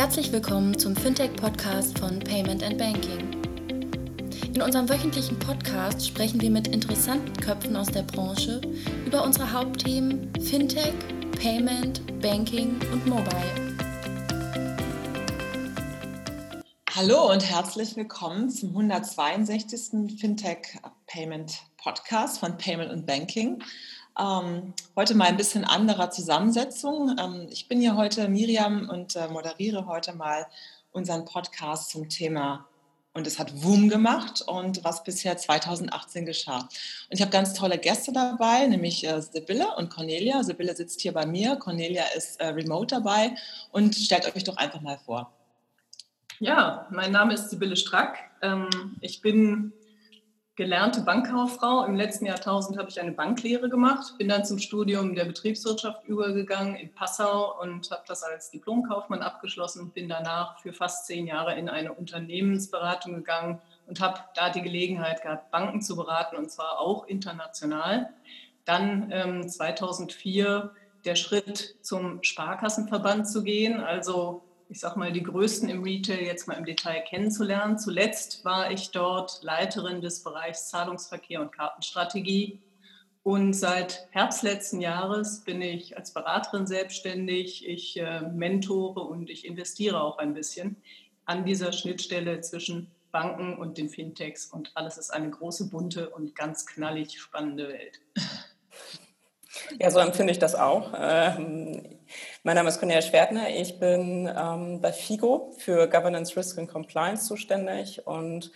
Herzlich willkommen zum Fintech-Podcast von Payment and Banking. In unserem wöchentlichen Podcast sprechen wir mit interessanten Köpfen aus der Branche über unsere Hauptthemen Fintech, Payment, Banking und Mobile. Hallo und herzlich willkommen zum 162. Fintech Payment Podcast von Payment und Banking. Ähm, heute mal ein bisschen anderer Zusammensetzung. Ähm, ich bin hier heute Miriam und äh, moderiere heute mal unseren Podcast zum Thema und es hat Wum gemacht und was bisher 2018 geschah. Und ich habe ganz tolle Gäste dabei, nämlich äh, Sibylle und Cornelia. Sibylle sitzt hier bei mir, Cornelia ist äh, remote dabei und stellt euch doch einfach mal vor. Ja, mein Name ist Sibylle Strack. Ähm, ich bin gelernte Bankkauffrau. Im letzten Jahrtausend habe ich eine Banklehre gemacht, bin dann zum Studium der Betriebswirtschaft übergegangen in Passau und habe das als Diplomkaufmann abgeschlossen. Bin danach für fast zehn Jahre in eine Unternehmensberatung gegangen und habe da die Gelegenheit gehabt, Banken zu beraten und zwar auch international. Dann ähm, 2004 der Schritt zum Sparkassenverband zu gehen, also ich sag mal, die größten im Retail jetzt mal im Detail kennenzulernen. Zuletzt war ich dort Leiterin des Bereichs Zahlungsverkehr und Kartenstrategie. Und seit Herbst letzten Jahres bin ich als Beraterin selbstständig. Ich äh, mentore und ich investiere auch ein bisschen an dieser Schnittstelle zwischen Banken und den Fintechs. Und alles ist eine große, bunte und ganz knallig spannende Welt. Ja, so empfinde ich das auch. Ähm, mein Name ist Cornelia Schwertner. Ich bin ähm, bei FIGO für Governance, Risk and Compliance zuständig und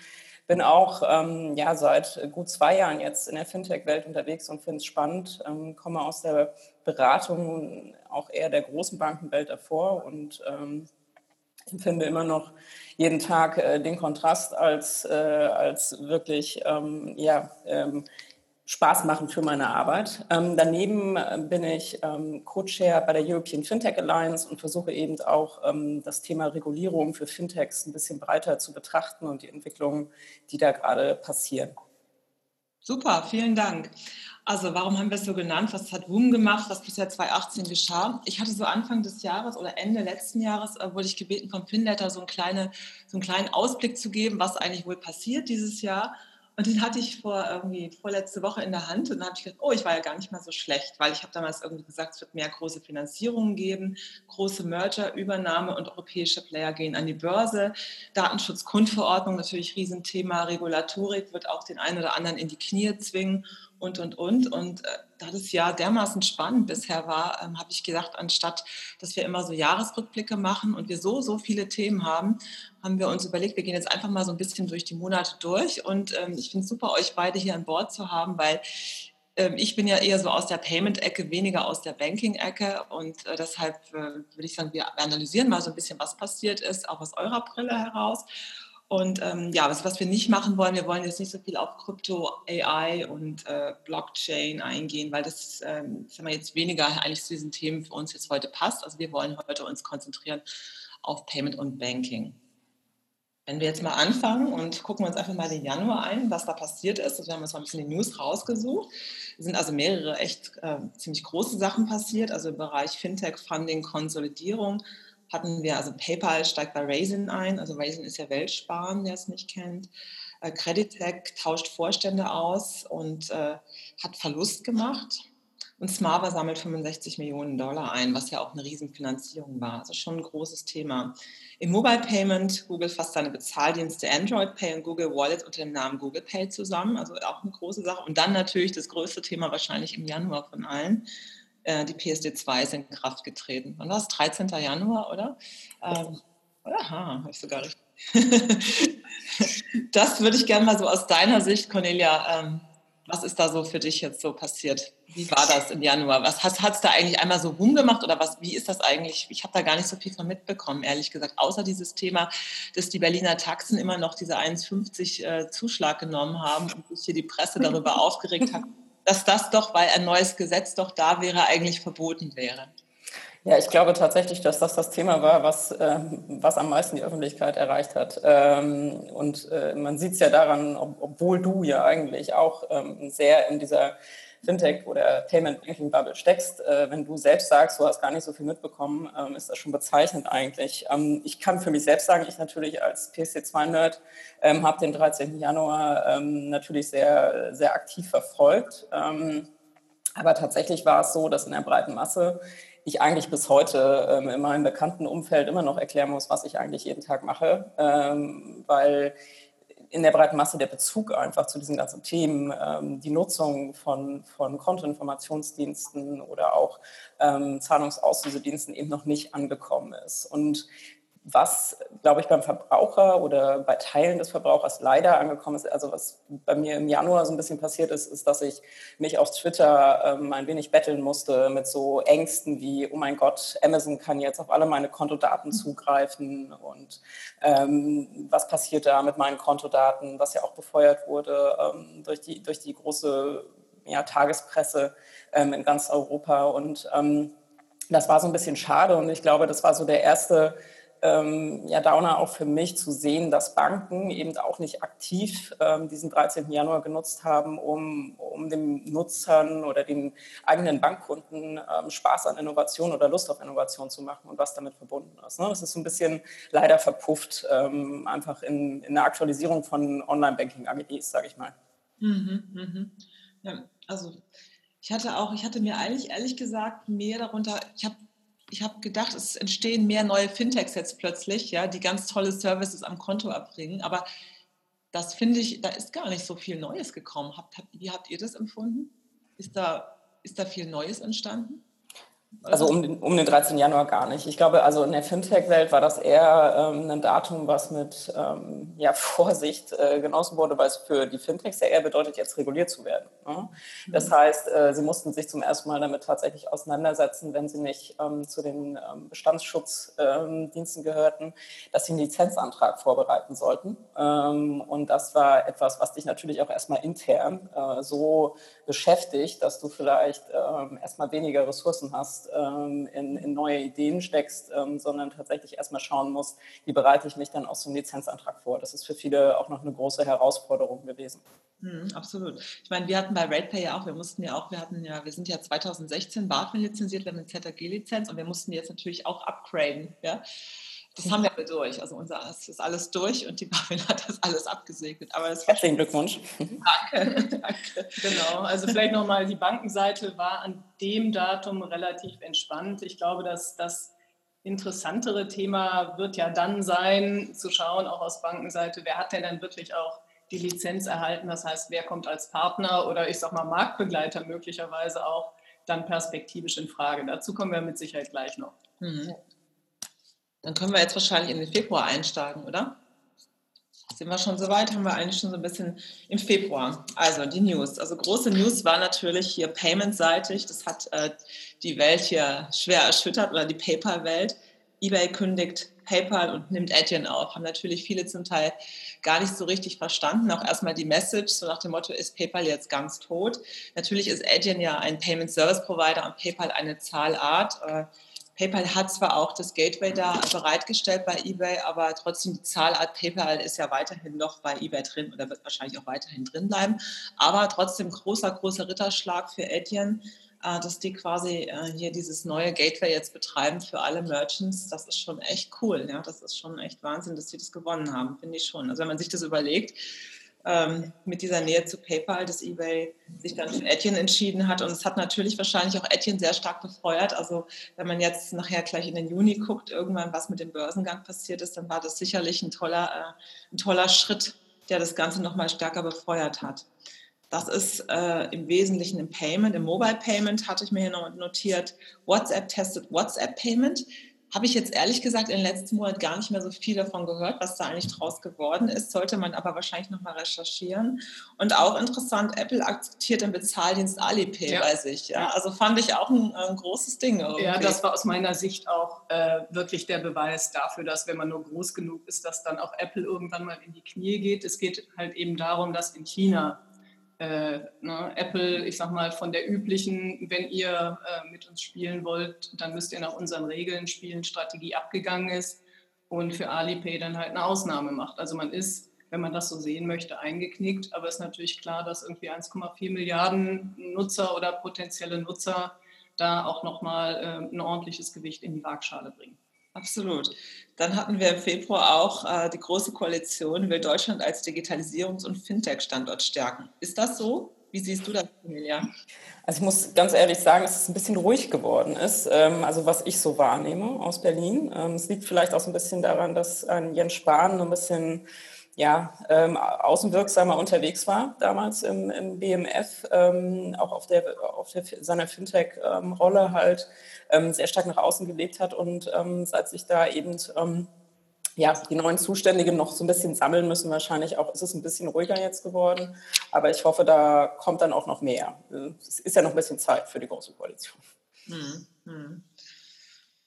bin auch ähm, ja, seit gut zwei Jahren jetzt in der Fintech-Welt unterwegs und finde es spannend. Ähm, komme aus der Beratung auch eher der großen Bankenwelt davor und ähm, empfinde immer noch jeden Tag äh, den Kontrast als, äh, als wirklich ähm, ja, Spaß machen für meine Arbeit. Ähm, daneben äh, bin ich ähm, Co-Chair bei der European Fintech Alliance und versuche eben auch ähm, das Thema Regulierung für Fintechs ein bisschen breiter zu betrachten und die Entwicklungen, die da gerade passieren. Super, vielen Dank. Also warum haben wir es so genannt? Was hat WUM gemacht, was bisher 2018 geschah? Ich hatte so Anfang des Jahres oder Ende letzten Jahres, äh, wurde ich gebeten vom FinLetter so, ein kleine, so einen kleinen Ausblick zu geben, was eigentlich wohl passiert dieses Jahr. Und den hatte ich vor irgendwie vorletzte Woche in der Hand und dann habe ich gedacht, oh, ich war ja gar nicht mal so schlecht, weil ich habe damals irgendwie gesagt, es wird mehr große Finanzierungen geben, große Merger, Übernahme und europäische Player gehen an die Börse. Datenschutz-Grundverordnung natürlich Riesenthema, Regulatorik wird auch den einen oder anderen in die Knie zwingen und, und, und. Und äh, da das Jahr dermaßen spannend bisher war, ähm, habe ich gedacht, anstatt dass wir immer so Jahresrückblicke machen und wir so, so viele Themen haben, haben wir uns überlegt, wir gehen jetzt einfach mal so ein bisschen durch die Monate durch. Und ähm, ich finde es super, euch beide hier an Bord zu haben, weil ähm, ich bin ja eher so aus der Payment-Ecke, weniger aus der Banking-Ecke. Und äh, deshalb äh, würde ich sagen, wir analysieren mal so ein bisschen, was passiert ist, auch aus eurer Brille heraus. Und ähm, ja, was, was wir nicht machen wollen, wir wollen jetzt nicht so viel auf Krypto, AI und äh, Blockchain eingehen, weil das ähm, sagen wir jetzt weniger eigentlich zu diesen Themen für uns jetzt heute passt. Also wir wollen heute uns konzentrieren auf Payment und Banking. Wenn wir jetzt mal anfangen und gucken uns einfach mal den Januar ein, was da passiert ist. Also wir haben uns mal ein bisschen die News rausgesucht. Es sind also mehrere echt äh, ziemlich große Sachen passiert, also im Bereich Fintech, Funding, Konsolidierung, hatten wir, also PayPal steigt bei Raisin ein, also Raisin ist ja Weltsparen, der es nicht kennt. Äh, Creditec tauscht Vorstände aus und äh, hat Verlust gemacht. Und Smava sammelt 65 Millionen Dollar ein, was ja auch eine Riesenfinanzierung war. Also schon ein großes Thema. Im Mobile Payment, Google fasst seine Bezahldienste Android Pay und Google Wallet unter dem Namen Google Pay zusammen. Also auch eine große Sache. Und dann natürlich das größte Thema wahrscheinlich im Januar von allen. Äh, die PSD2 ist in Kraft getreten. Wann war es? 13. Januar, oder? Ähm, aha, habe ich sogar richtig. das würde ich gerne mal so aus deiner Sicht, Cornelia, ähm, was ist da so für dich jetzt so passiert? Wie war das im Januar? Was hat es da eigentlich einmal so rumgemacht oder was, wie ist das eigentlich? Ich habe da gar nicht so viel von mitbekommen, ehrlich gesagt, außer dieses Thema, dass die Berliner Taxen immer noch diese 1,50 äh, Zuschlag genommen haben und sich hier die Presse darüber aufgeregt hat, dass das doch, weil ein neues Gesetz doch da wäre, eigentlich verboten wäre. Ja, ich glaube tatsächlich, dass das das Thema war, was, äh, was am meisten die Öffentlichkeit erreicht hat. Ähm, und äh, man sieht es ja daran, ob, obwohl du ja eigentlich auch ähm, sehr in dieser Fintech oder Payment Banking Bubble steckst, äh, wenn du selbst sagst, du hast gar nicht so viel mitbekommen, ähm, ist das schon bezeichnend eigentlich. Ähm, ich kann für mich selbst sagen, ich natürlich als PC2-Nerd ähm, habe den 13. Januar ähm, natürlich sehr, sehr aktiv verfolgt. Ähm, aber tatsächlich war es so, dass in der breiten Masse ich eigentlich bis heute ähm, in meinem bekannten Umfeld immer noch erklären muss, was ich eigentlich jeden Tag mache, weil in der breiten Masse der Bezug einfach zu diesen ganzen Themen, ähm, die Nutzung von, von Kontoinformationsdiensten oder auch ähm, Zahlungsauslösediensten eben noch nicht angekommen ist. Und was, glaube ich, beim Verbraucher oder bei Teilen des Verbrauchers leider angekommen ist, also was bei mir im Januar so ein bisschen passiert ist, ist, dass ich mich auf Twitter ähm, ein wenig betteln musste mit so Ängsten wie, oh mein Gott, Amazon kann jetzt auf alle meine Kontodaten zugreifen und ähm, was passiert da mit meinen Kontodaten, was ja auch befeuert wurde ähm, durch, die, durch die große ja, Tagespresse ähm, in ganz Europa und ähm, das war so ein bisschen schade und ich glaube, das war so der erste ähm, ja, Downer auch für mich zu sehen, dass Banken eben auch nicht aktiv ähm, diesen 13. Januar genutzt haben, um, um den Nutzern oder den eigenen Bankkunden ähm, Spaß an Innovation oder Lust auf Innovation zu machen und was damit verbunden ist. Ne? Das ist so ein bisschen leider verpufft, ähm, einfach in, in der Aktualisierung von Online-Banking-AGBs, sage ich mal. Mhm, mhm. Ja, also ich hatte auch, ich hatte mir eigentlich ehrlich gesagt mehr darunter, ich habe ich habe gedacht, es entstehen mehr neue Fintechs jetzt plötzlich, ja, die ganz tolle Services am Konto erbringen. Aber das finde ich, da ist gar nicht so viel Neues gekommen. Habt, habt, wie habt ihr das empfunden? Ist da, ist da viel Neues entstanden? Also um den, um den 13. Januar gar nicht. Ich glaube, also in der Fintech-Welt war das eher ähm, ein Datum, was mit ähm, ja, Vorsicht äh, genossen wurde, weil es für die Fintechs ja eher bedeutet, jetzt reguliert zu werden. Ne? Das mhm. heißt, äh, sie mussten sich zum ersten Mal damit tatsächlich auseinandersetzen, wenn sie nicht ähm, zu den ähm, Bestandsschutzdiensten ähm, gehörten, dass sie einen Lizenzantrag vorbereiten sollten. Ähm, und das war etwas, was dich natürlich auch erstmal intern äh, so beschäftigt, dass du vielleicht erstmal weniger Ressourcen hast, ähm, in, in, neue Ideen steckst, ähm, sondern tatsächlich erstmal schauen musst, wie bereite ich mich dann aus so einem Lizenzantrag vor. Das ist für viele auch noch eine große Herausforderung gewesen. Mhm, absolut. Ich meine, wir hatten bei RatePay ja auch, wir mussten ja auch, wir hatten ja, wir sind ja 2016 BaFin lizenziert, wir haben eine ZAG-Lizenz und wir mussten jetzt natürlich auch upgraden. Ja? Das haben wir durch. Also unser das ist alles durch und die BaFin hat das alles abgesegnet. Aber das Herzlichen Glückwunsch. Danke, danke. Genau. Also vielleicht nochmal, die Bankenseite war an dem Datum relativ entspannt. Ich glaube, dass das interessantere Thema wird ja dann sein, zu schauen, auch aus Bankenseite, wer hat denn dann wirklich auch die Lizenz erhalten? Das heißt, wer kommt als Partner oder ich sag mal Marktbegleiter möglicherweise auch dann perspektivisch in Frage. Dazu kommen wir mit Sicherheit gleich noch. Mhm. Dann können wir jetzt wahrscheinlich in den Februar einsteigen, oder? Sind wir schon soweit? Haben wir eigentlich schon so ein bisschen im Februar. Also die News. Also große News war natürlich hier payment-seitig. Das hat äh, die Welt hier schwer erschüttert oder die PayPal-Welt. eBay kündigt PayPal und nimmt Adyen auf. Haben natürlich viele zum Teil gar nicht so richtig verstanden. Auch erstmal die Message, so nach dem Motto, ist PayPal jetzt ganz tot? Natürlich ist Adyen ja ein Payment Service Provider und PayPal eine Zahlart. PayPal hat zwar auch das Gateway da bereitgestellt bei eBay, aber trotzdem die Zahlart PayPal ist ja weiterhin noch bei eBay drin oder wird wahrscheinlich auch weiterhin drin bleiben. Aber trotzdem großer, großer Ritterschlag für Adyen, äh, dass die quasi äh, hier dieses neue Gateway jetzt betreiben für alle Merchants. Das ist schon echt cool. Ja? Das ist schon echt Wahnsinn, dass sie das gewonnen haben, finde ich schon. Also wenn man sich das überlegt, ähm, mit dieser Nähe zu PayPal, dass eBay sich dann für Etienne entschieden hat. Und es hat natürlich wahrscheinlich auch Etienne sehr stark befeuert. Also wenn man jetzt nachher gleich in den Juni guckt, irgendwann was mit dem Börsengang passiert ist, dann war das sicherlich ein toller, äh, ein toller Schritt, der das Ganze nochmal stärker befeuert hat. Das ist äh, im Wesentlichen im Payment, im Mobile Payment hatte ich mir hier notiert. WhatsApp testet WhatsApp Payment habe ich jetzt ehrlich gesagt in den letzten Monaten gar nicht mehr so viel davon gehört, was da eigentlich draus geworden ist. Sollte man aber wahrscheinlich nochmal recherchieren. Und auch interessant, Apple akzeptiert den Bezahldienst Alipay ja. bei sich. Ja? Also fand ich auch ein, ein großes Ding. Irgendwie. Ja, das war aus meiner Sicht auch äh, wirklich der Beweis dafür, dass wenn man nur groß genug ist, dass dann auch Apple irgendwann mal in die Knie geht. Es geht halt eben darum, dass in China äh, ne, Apple, ich sag mal, von der üblichen, wenn ihr äh, mit uns spielen wollt, dann müsst ihr nach unseren Regeln spielen, Strategie abgegangen ist und für Alipay dann halt eine Ausnahme macht. Also man ist, wenn man das so sehen möchte, eingeknickt. Aber es ist natürlich klar, dass irgendwie 1,4 Milliarden Nutzer oder potenzielle Nutzer da auch nochmal äh, ein ordentliches Gewicht in die Waagschale bringen. Absolut. Dann hatten wir im Februar auch äh, die Große Koalition will Deutschland als Digitalisierungs- und Fintech-Standort stärken. Ist das so? Wie siehst du das, Emilia? Also ich muss ganz ehrlich sagen, dass es ein bisschen ruhig geworden ist, ähm, also was ich so wahrnehme aus Berlin. Ähm, es liegt vielleicht auch so ein bisschen daran, dass Jens Spahn ein bisschen ja, ähm, außenwirksamer unterwegs war damals im, im BMF, ähm, auch auf, der, auf der, seiner Fintech-Rolle ähm, halt ähm, sehr stark nach außen gelebt hat und ähm, seit sich da eben ähm, ja, die neuen Zuständigen noch so ein bisschen sammeln müssen, wahrscheinlich auch ist es ein bisschen ruhiger jetzt geworden. Aber ich hoffe, da kommt dann auch noch mehr. Es ist ja noch ein bisschen Zeit für die Große Koalition. Hm, hm.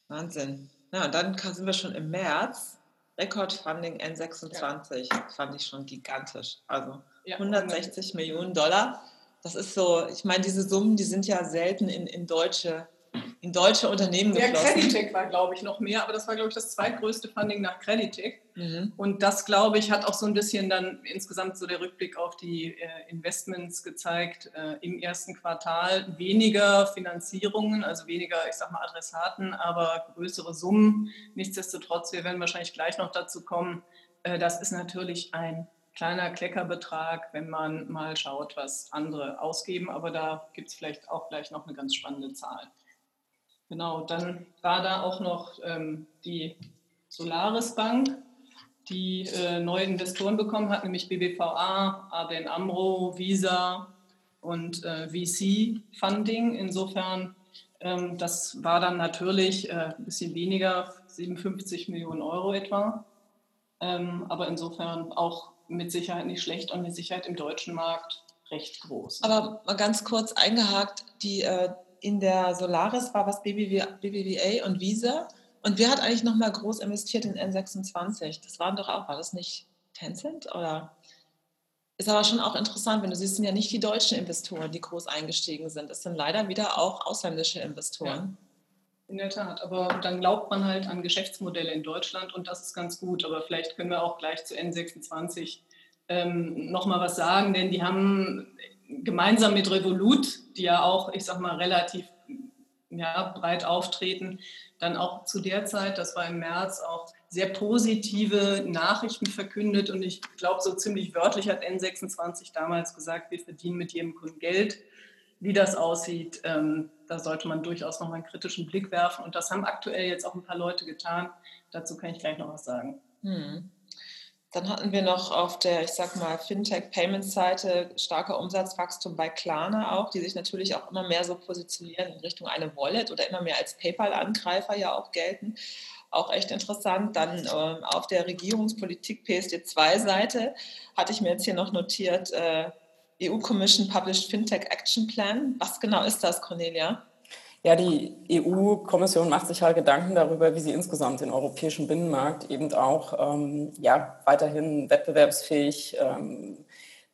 Wahnsinn. Ja, und dann sind wir schon im März. Rekordfunding N26 ja. fand ich schon gigantisch. Also ja, 160 Millionen Dollar. Das ist so, ich meine, diese Summen, die sind ja selten in, in deutsche in deutsche Unternehmen geflossen. Ja, Creditec war, glaube ich, noch mehr, aber das war, glaube ich, das zweitgrößte Funding nach Creditec. Mhm. Und das, glaube ich, hat auch so ein bisschen dann insgesamt so der Rückblick auf die äh, Investments gezeigt. Äh, Im ersten Quartal weniger Finanzierungen, also weniger, ich sag mal, Adressaten, aber größere Summen. Nichtsdestotrotz, wir werden wahrscheinlich gleich noch dazu kommen, äh, das ist natürlich ein kleiner Kleckerbetrag, wenn man mal schaut, was andere ausgeben. Aber da gibt es vielleicht auch gleich noch eine ganz spannende Zahl. Genau, dann war da auch noch ähm, die Solaris Bank, die äh, neue Investoren bekommen hat, nämlich BBVA, ABN AMRO, Visa und äh, VC Funding. Insofern, ähm, das war dann natürlich äh, ein bisschen weniger, 57 Millionen Euro etwa. Ähm, aber insofern auch mit Sicherheit nicht schlecht und mit Sicherheit im deutschen Markt recht groß. Aber mal ganz kurz eingehakt, die äh, in der Solaris war was BBVA und Visa. Und wer hat eigentlich nochmal groß investiert in N26? Das waren doch auch, war das nicht Tencent oder? Ist aber schon auch interessant, wenn du siehst, sind ja nicht die deutschen Investoren, die groß eingestiegen sind. Es sind leider wieder auch ausländische Investoren. Ja, in der Tat, aber dann glaubt man halt an Geschäftsmodelle in Deutschland und das ist ganz gut. Aber vielleicht können wir auch gleich zu N26 ähm, nochmal was sagen, denn die haben gemeinsam mit Revolut, die ja auch, ich sag mal, relativ ja, breit auftreten, dann auch zu der Zeit, das war im März, auch sehr positive Nachrichten verkündet. Und ich glaube, so ziemlich wörtlich hat N26 damals gesagt, wir verdienen mit jedem Kunden Geld. Wie das aussieht, ähm, da sollte man durchaus noch mal einen kritischen Blick werfen. Und das haben aktuell jetzt auch ein paar Leute getan. Dazu kann ich gleich noch was sagen. Hm. Dann hatten wir noch auf der, ich sag mal, Fintech-Payments-Seite starker Umsatzwachstum bei Klarna auch, die sich natürlich auch immer mehr so positionieren in Richtung eine Wallet oder immer mehr als PayPal-Angreifer ja auch gelten. Auch echt interessant. Dann ähm, auf der Regierungspolitik PSD2-Seite hatte ich mir jetzt hier noch notiert, äh, EU-Commission Published Fintech Action Plan. Was genau ist das, Cornelia? Ja, die EU-Kommission macht sich halt Gedanken darüber, wie sie insgesamt den europäischen Binnenmarkt eben auch ähm, ja, weiterhin wettbewerbsfähig ähm,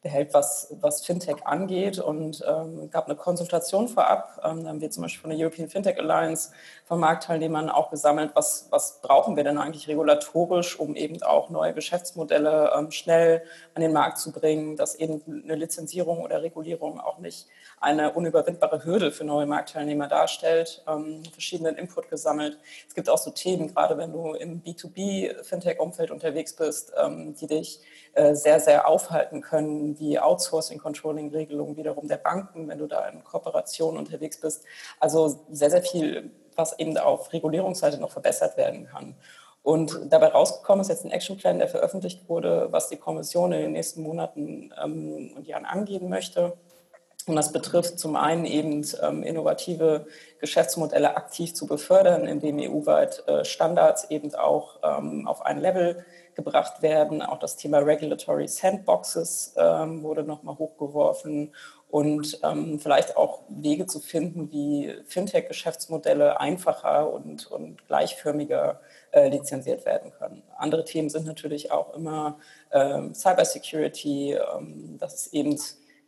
behält, was, was Fintech angeht. Und ähm, gab eine Konsultation vorab. Ähm, da haben wir zum Beispiel von der European Fintech Alliance von Marktteilnehmern auch gesammelt, was, was brauchen wir denn eigentlich regulatorisch, um eben auch neue Geschäftsmodelle ähm, schnell an den Markt zu bringen, dass eben eine Lizenzierung oder Regulierung auch nicht eine unüberwindbare Hürde für neue Marktteilnehmer darstellt, ähm, verschiedenen Input gesammelt. Es gibt auch so Themen, gerade wenn du im B2B-Fintech-Umfeld unterwegs bist, ähm, die dich äh, sehr, sehr aufhalten können, wie Outsourcing-Controlling-Regelungen wiederum der Banken, wenn du da in Kooperation unterwegs bist. Also sehr, sehr viel, was eben auf Regulierungsseite noch verbessert werden kann. Und dabei rausgekommen ist jetzt ein Actionplan, der veröffentlicht wurde, was die Kommission in den nächsten Monaten ähm, und Jahren angehen möchte. Und das betrifft zum einen eben ähm, innovative Geschäftsmodelle aktiv zu befördern, indem EU-weit äh, Standards eben auch ähm, auf ein Level gebracht werden. Auch das Thema Regulatory Sandboxes ähm, wurde nochmal hochgeworfen und ähm, vielleicht auch Wege zu finden, wie Fintech-Geschäftsmodelle einfacher und, und gleichförmiger äh, lizenziert werden können. Andere Themen sind natürlich auch immer ähm, Cybersecurity, ähm, das ist eben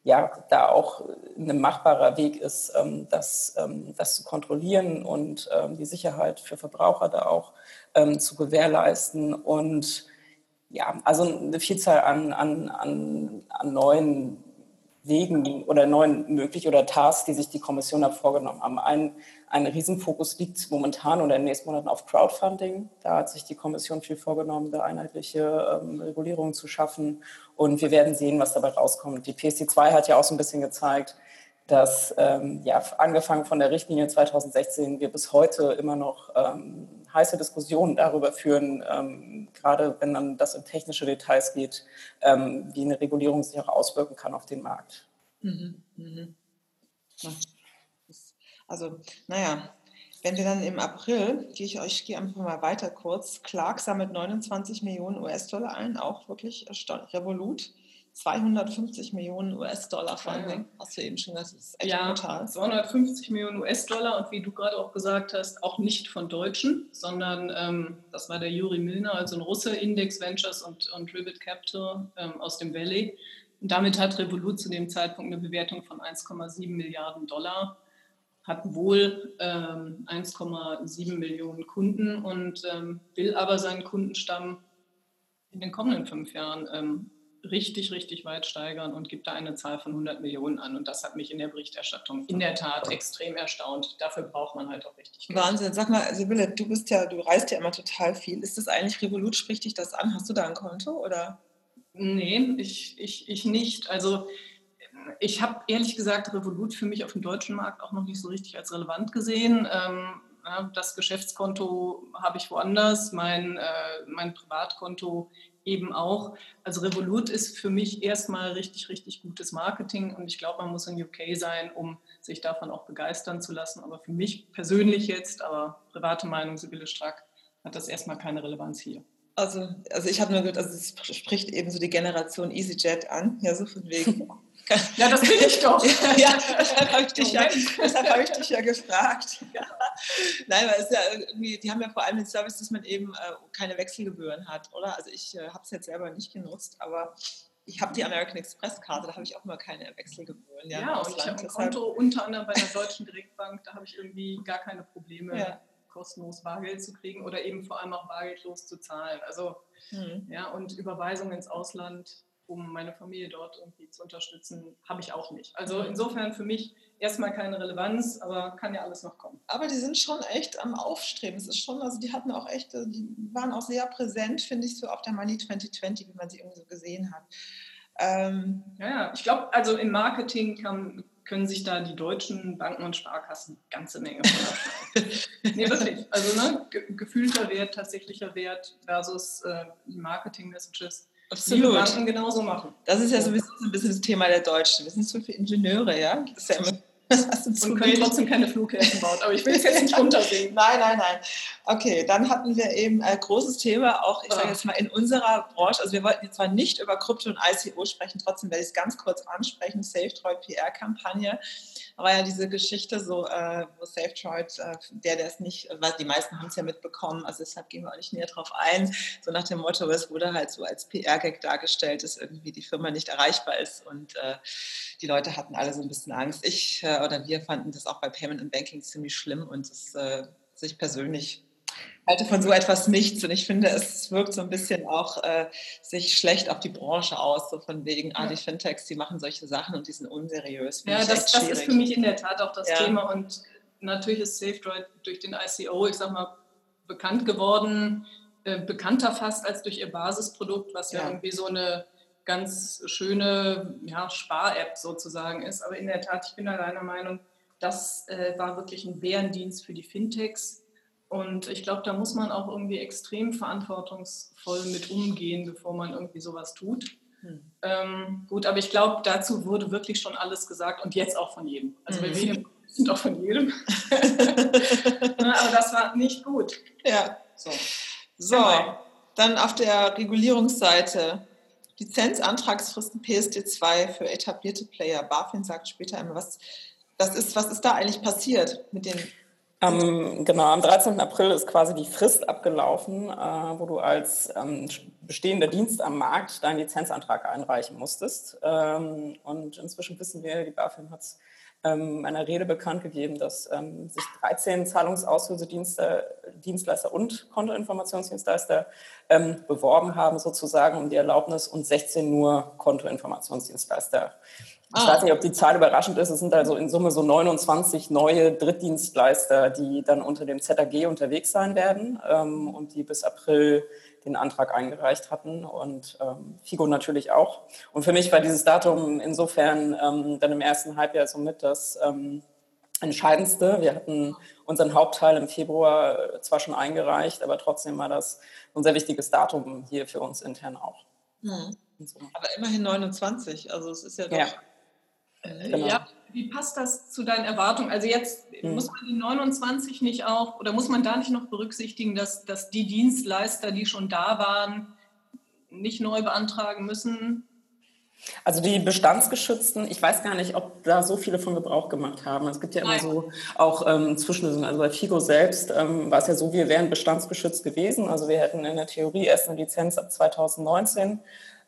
ja, da auch ein machbarer Weg ist, ähm, das, ähm, das zu kontrollieren und ähm, die Sicherheit für Verbraucher da auch zu gewährleisten. Und ja, also eine Vielzahl an, an, an, an neuen Wegen oder neuen möglich oder Tasks, die sich die Kommission da vorgenommen haben. Ein, ein Riesenfokus liegt momentan oder in den nächsten Monaten auf Crowdfunding. Da hat sich die Kommission viel vorgenommen, da einheitliche ähm, Regulierungen zu schaffen. Und wir werden sehen, was dabei rauskommt. Die PSD2 hat ja auch so ein bisschen gezeigt, dass ähm, ja, angefangen von der Richtlinie 2016 wir bis heute immer noch ähm, heiße Diskussionen darüber führen, ähm, gerade wenn dann das in technische Details geht, ähm, wie eine Regulierung sich auch auswirken kann auf den Markt. Mhm, mhm. Also, naja, wenn wir dann im April, gehe ich euch gehe einfach mal weiter kurz, Clark sammelt 29 Millionen US-Dollar ein, auch wirklich Revolut 250 Millionen US-Dollar Funding. Hast du eben schon gesagt, das ist echt ja, brutal. 250 Millionen US-Dollar und wie du gerade auch gesagt hast, auch nicht von Deutschen, sondern ähm, das war der Juri Milner, also ein Russe, Index Ventures und, und Rivet Capital ähm, aus dem Valley. Und damit hat Revolut zu dem Zeitpunkt eine Bewertung von 1,7 Milliarden Dollar, hat wohl ähm, 1,7 Millionen Kunden und ähm, will aber seinen Kundenstamm in den kommenden fünf Jahren ähm, richtig, richtig weit steigern und gibt da eine Zahl von 100 Millionen an. Und das hat mich in der Berichterstattung in der Tat extrem erstaunt. Dafür braucht man halt auch richtig Geld. Wahnsinn. Sag mal, Sibylle, du bist ja, du reist ja immer total viel. Ist das eigentlich Revolut? Spricht dich das an? Hast du da ein Konto oder? Nee, ich, ich, ich nicht. Also ich habe ehrlich gesagt Revolut für mich auf dem deutschen Markt auch noch nicht so richtig als relevant gesehen. Ähm, das Geschäftskonto habe ich woanders, mein, äh, mein Privatkonto eben auch. Also Revolut ist für mich erstmal richtig, richtig gutes Marketing und ich glaube, man muss in UK sein, um sich davon auch begeistern zu lassen. Aber für mich persönlich jetzt, aber private Meinung, Sibylle Strack, hat das erstmal keine Relevanz hier. Also, also ich habe nur gehört, also es spricht eben so die Generation EasyJet an, ja, so von wegen. Ja, das bin ich doch. ja, deshalb habe ich, dich ja, hab ich dich ja gefragt. Ja. Nein, weil es ja irgendwie, die haben ja vor allem den Service, dass man eben äh, keine Wechselgebühren hat, oder? Also ich äh, habe es jetzt selber nicht genutzt, aber ich habe die American Express Karte, da habe ich auch mal keine Wechselgebühren. Ja, ja und ich habe ein Konto unter anderem bei der Deutschen Direktbank, da habe ich irgendwie gar keine Probleme. Ja kostenlos Bargeld zu kriegen oder eben vor allem auch bargeldlos zu zahlen. Also mhm. ja, und Überweisungen ins Ausland, um meine Familie dort irgendwie zu unterstützen, habe ich auch nicht. Also mhm. insofern für mich erstmal keine Relevanz, aber kann ja alles noch kommen. Aber die sind schon echt am Aufstreben. Es ist schon, also die hatten auch echt, die waren auch sehr präsent, finde ich, so auf der Money 2020, wie man sie irgendwie so gesehen hat. Ähm, ja, ich glaube, also im Marketing kann, können sich da die deutschen Banken und Sparkassen ganze Menge von Nee, wirklich. Also ne, gefühlter Wert, tatsächlicher Wert versus äh, Marketing-Messages. Absolut. Die Banken genauso machen. Das ist ja sowieso so ein bisschen das Thema der Deutschen. Wir sind so viele Ingenieure, ja. Das ist ja immer und können trotzdem keine Flughäfen bauen. Aber ich will es jetzt nicht runtersehen. nein, nein, nein. Okay, dann hatten wir eben ein großes Thema, auch ich sage jetzt mal in unserer Branche. Also wir wollten jetzt zwar nicht über Krypto und ICO sprechen, trotzdem werde ich es ganz kurz ansprechen. SafeTroid PR-Kampagne war ja diese Geschichte so, äh, wo SafeTroid, äh, der, der es nicht, weil die meisten haben es ja mitbekommen, also deshalb gehen wir auch nicht näher drauf ein, so nach dem Motto, es wurde halt so als PR-Gag dargestellt, dass irgendwie die Firma nicht erreichbar ist und äh, die Leute hatten alle so ein bisschen Angst. Ich äh, oder wir fanden das auch bei Payment and Banking ziemlich schlimm und es äh, sich persönlich halte von so etwas nichts und ich finde, es wirkt so ein bisschen auch äh, sich schlecht auf die Branche aus, so von wegen, ah, die Fintechs, die machen solche Sachen und die sind unseriös. Ja, das, das ist für mich in der Tat auch das ja. Thema und natürlich ist SafeDroid durch den ICO, ich sag mal, bekannt geworden, äh, bekannter fast als durch ihr Basisprodukt, was ja, ja irgendwie so eine ganz schöne ja, Spar-App sozusagen ist. Aber in der Tat, ich bin da deiner Meinung, das äh, war wirklich ein Bärendienst für die Fintechs und ich glaube, da muss man auch irgendwie extrem verantwortungsvoll mit umgehen, bevor man irgendwie sowas tut. Hm. Ähm, gut, aber ich glaube, dazu wurde wirklich schon alles gesagt und jetzt auch von jedem. Also mhm. wir sind auch von jedem. aber das war nicht gut. Ja. So, so genau. dann auf der Regulierungsseite. Lizenzantragsfristen PSD2 für etablierte Player. BaFin sagt später einmal, was, das ist, was ist da eigentlich passiert mit den ähm, genau, am 13. April ist quasi die Frist abgelaufen, äh, wo du als ähm, bestehender Dienst am Markt deinen Lizenzantrag einreichen musstest. Ähm, und inzwischen wissen wir, die BaFin hat es ähm, meiner Rede bekannt gegeben, dass ähm, sich 13 Zahlungsauslösedienstleister und Kontoinformationsdienstleister ähm, beworben haben, sozusagen um die Erlaubnis und 16 nur Kontoinformationsdienstleister. Ich ah. weiß nicht, ob die Zahl überraschend ist. Es sind also in Summe so 29 neue Drittdienstleister, die dann unter dem ZAG unterwegs sein werden ähm, und die bis April den Antrag eingereicht hatten und ähm, FIGO natürlich auch. Und für mich war dieses Datum insofern ähm, dann im ersten Halbjahr somit das ähm, Entscheidendste. Wir hatten unseren Hauptteil im Februar zwar schon eingereicht, aber trotzdem war das ein sehr wichtiges Datum hier für uns intern auch. Hm. So. Aber immerhin 29, also es ist ja doch... Ja. Äh, genau. Ja, wie passt das zu deinen Erwartungen? Also jetzt hm. muss man die 29 nicht auch, oder muss man da nicht noch berücksichtigen, dass, dass die Dienstleister, die schon da waren, nicht neu beantragen müssen? Also die Bestandsgeschützten, ich weiß gar nicht, ob da so viele von Gebrauch gemacht haben. Es gibt ja immer Nein. so auch ähm, Zwischenlösungen. Also bei FIGO selbst ähm, war es ja so, wir wären bestandsgeschützt gewesen. Also wir hätten in der Theorie erst eine Lizenz ab 2019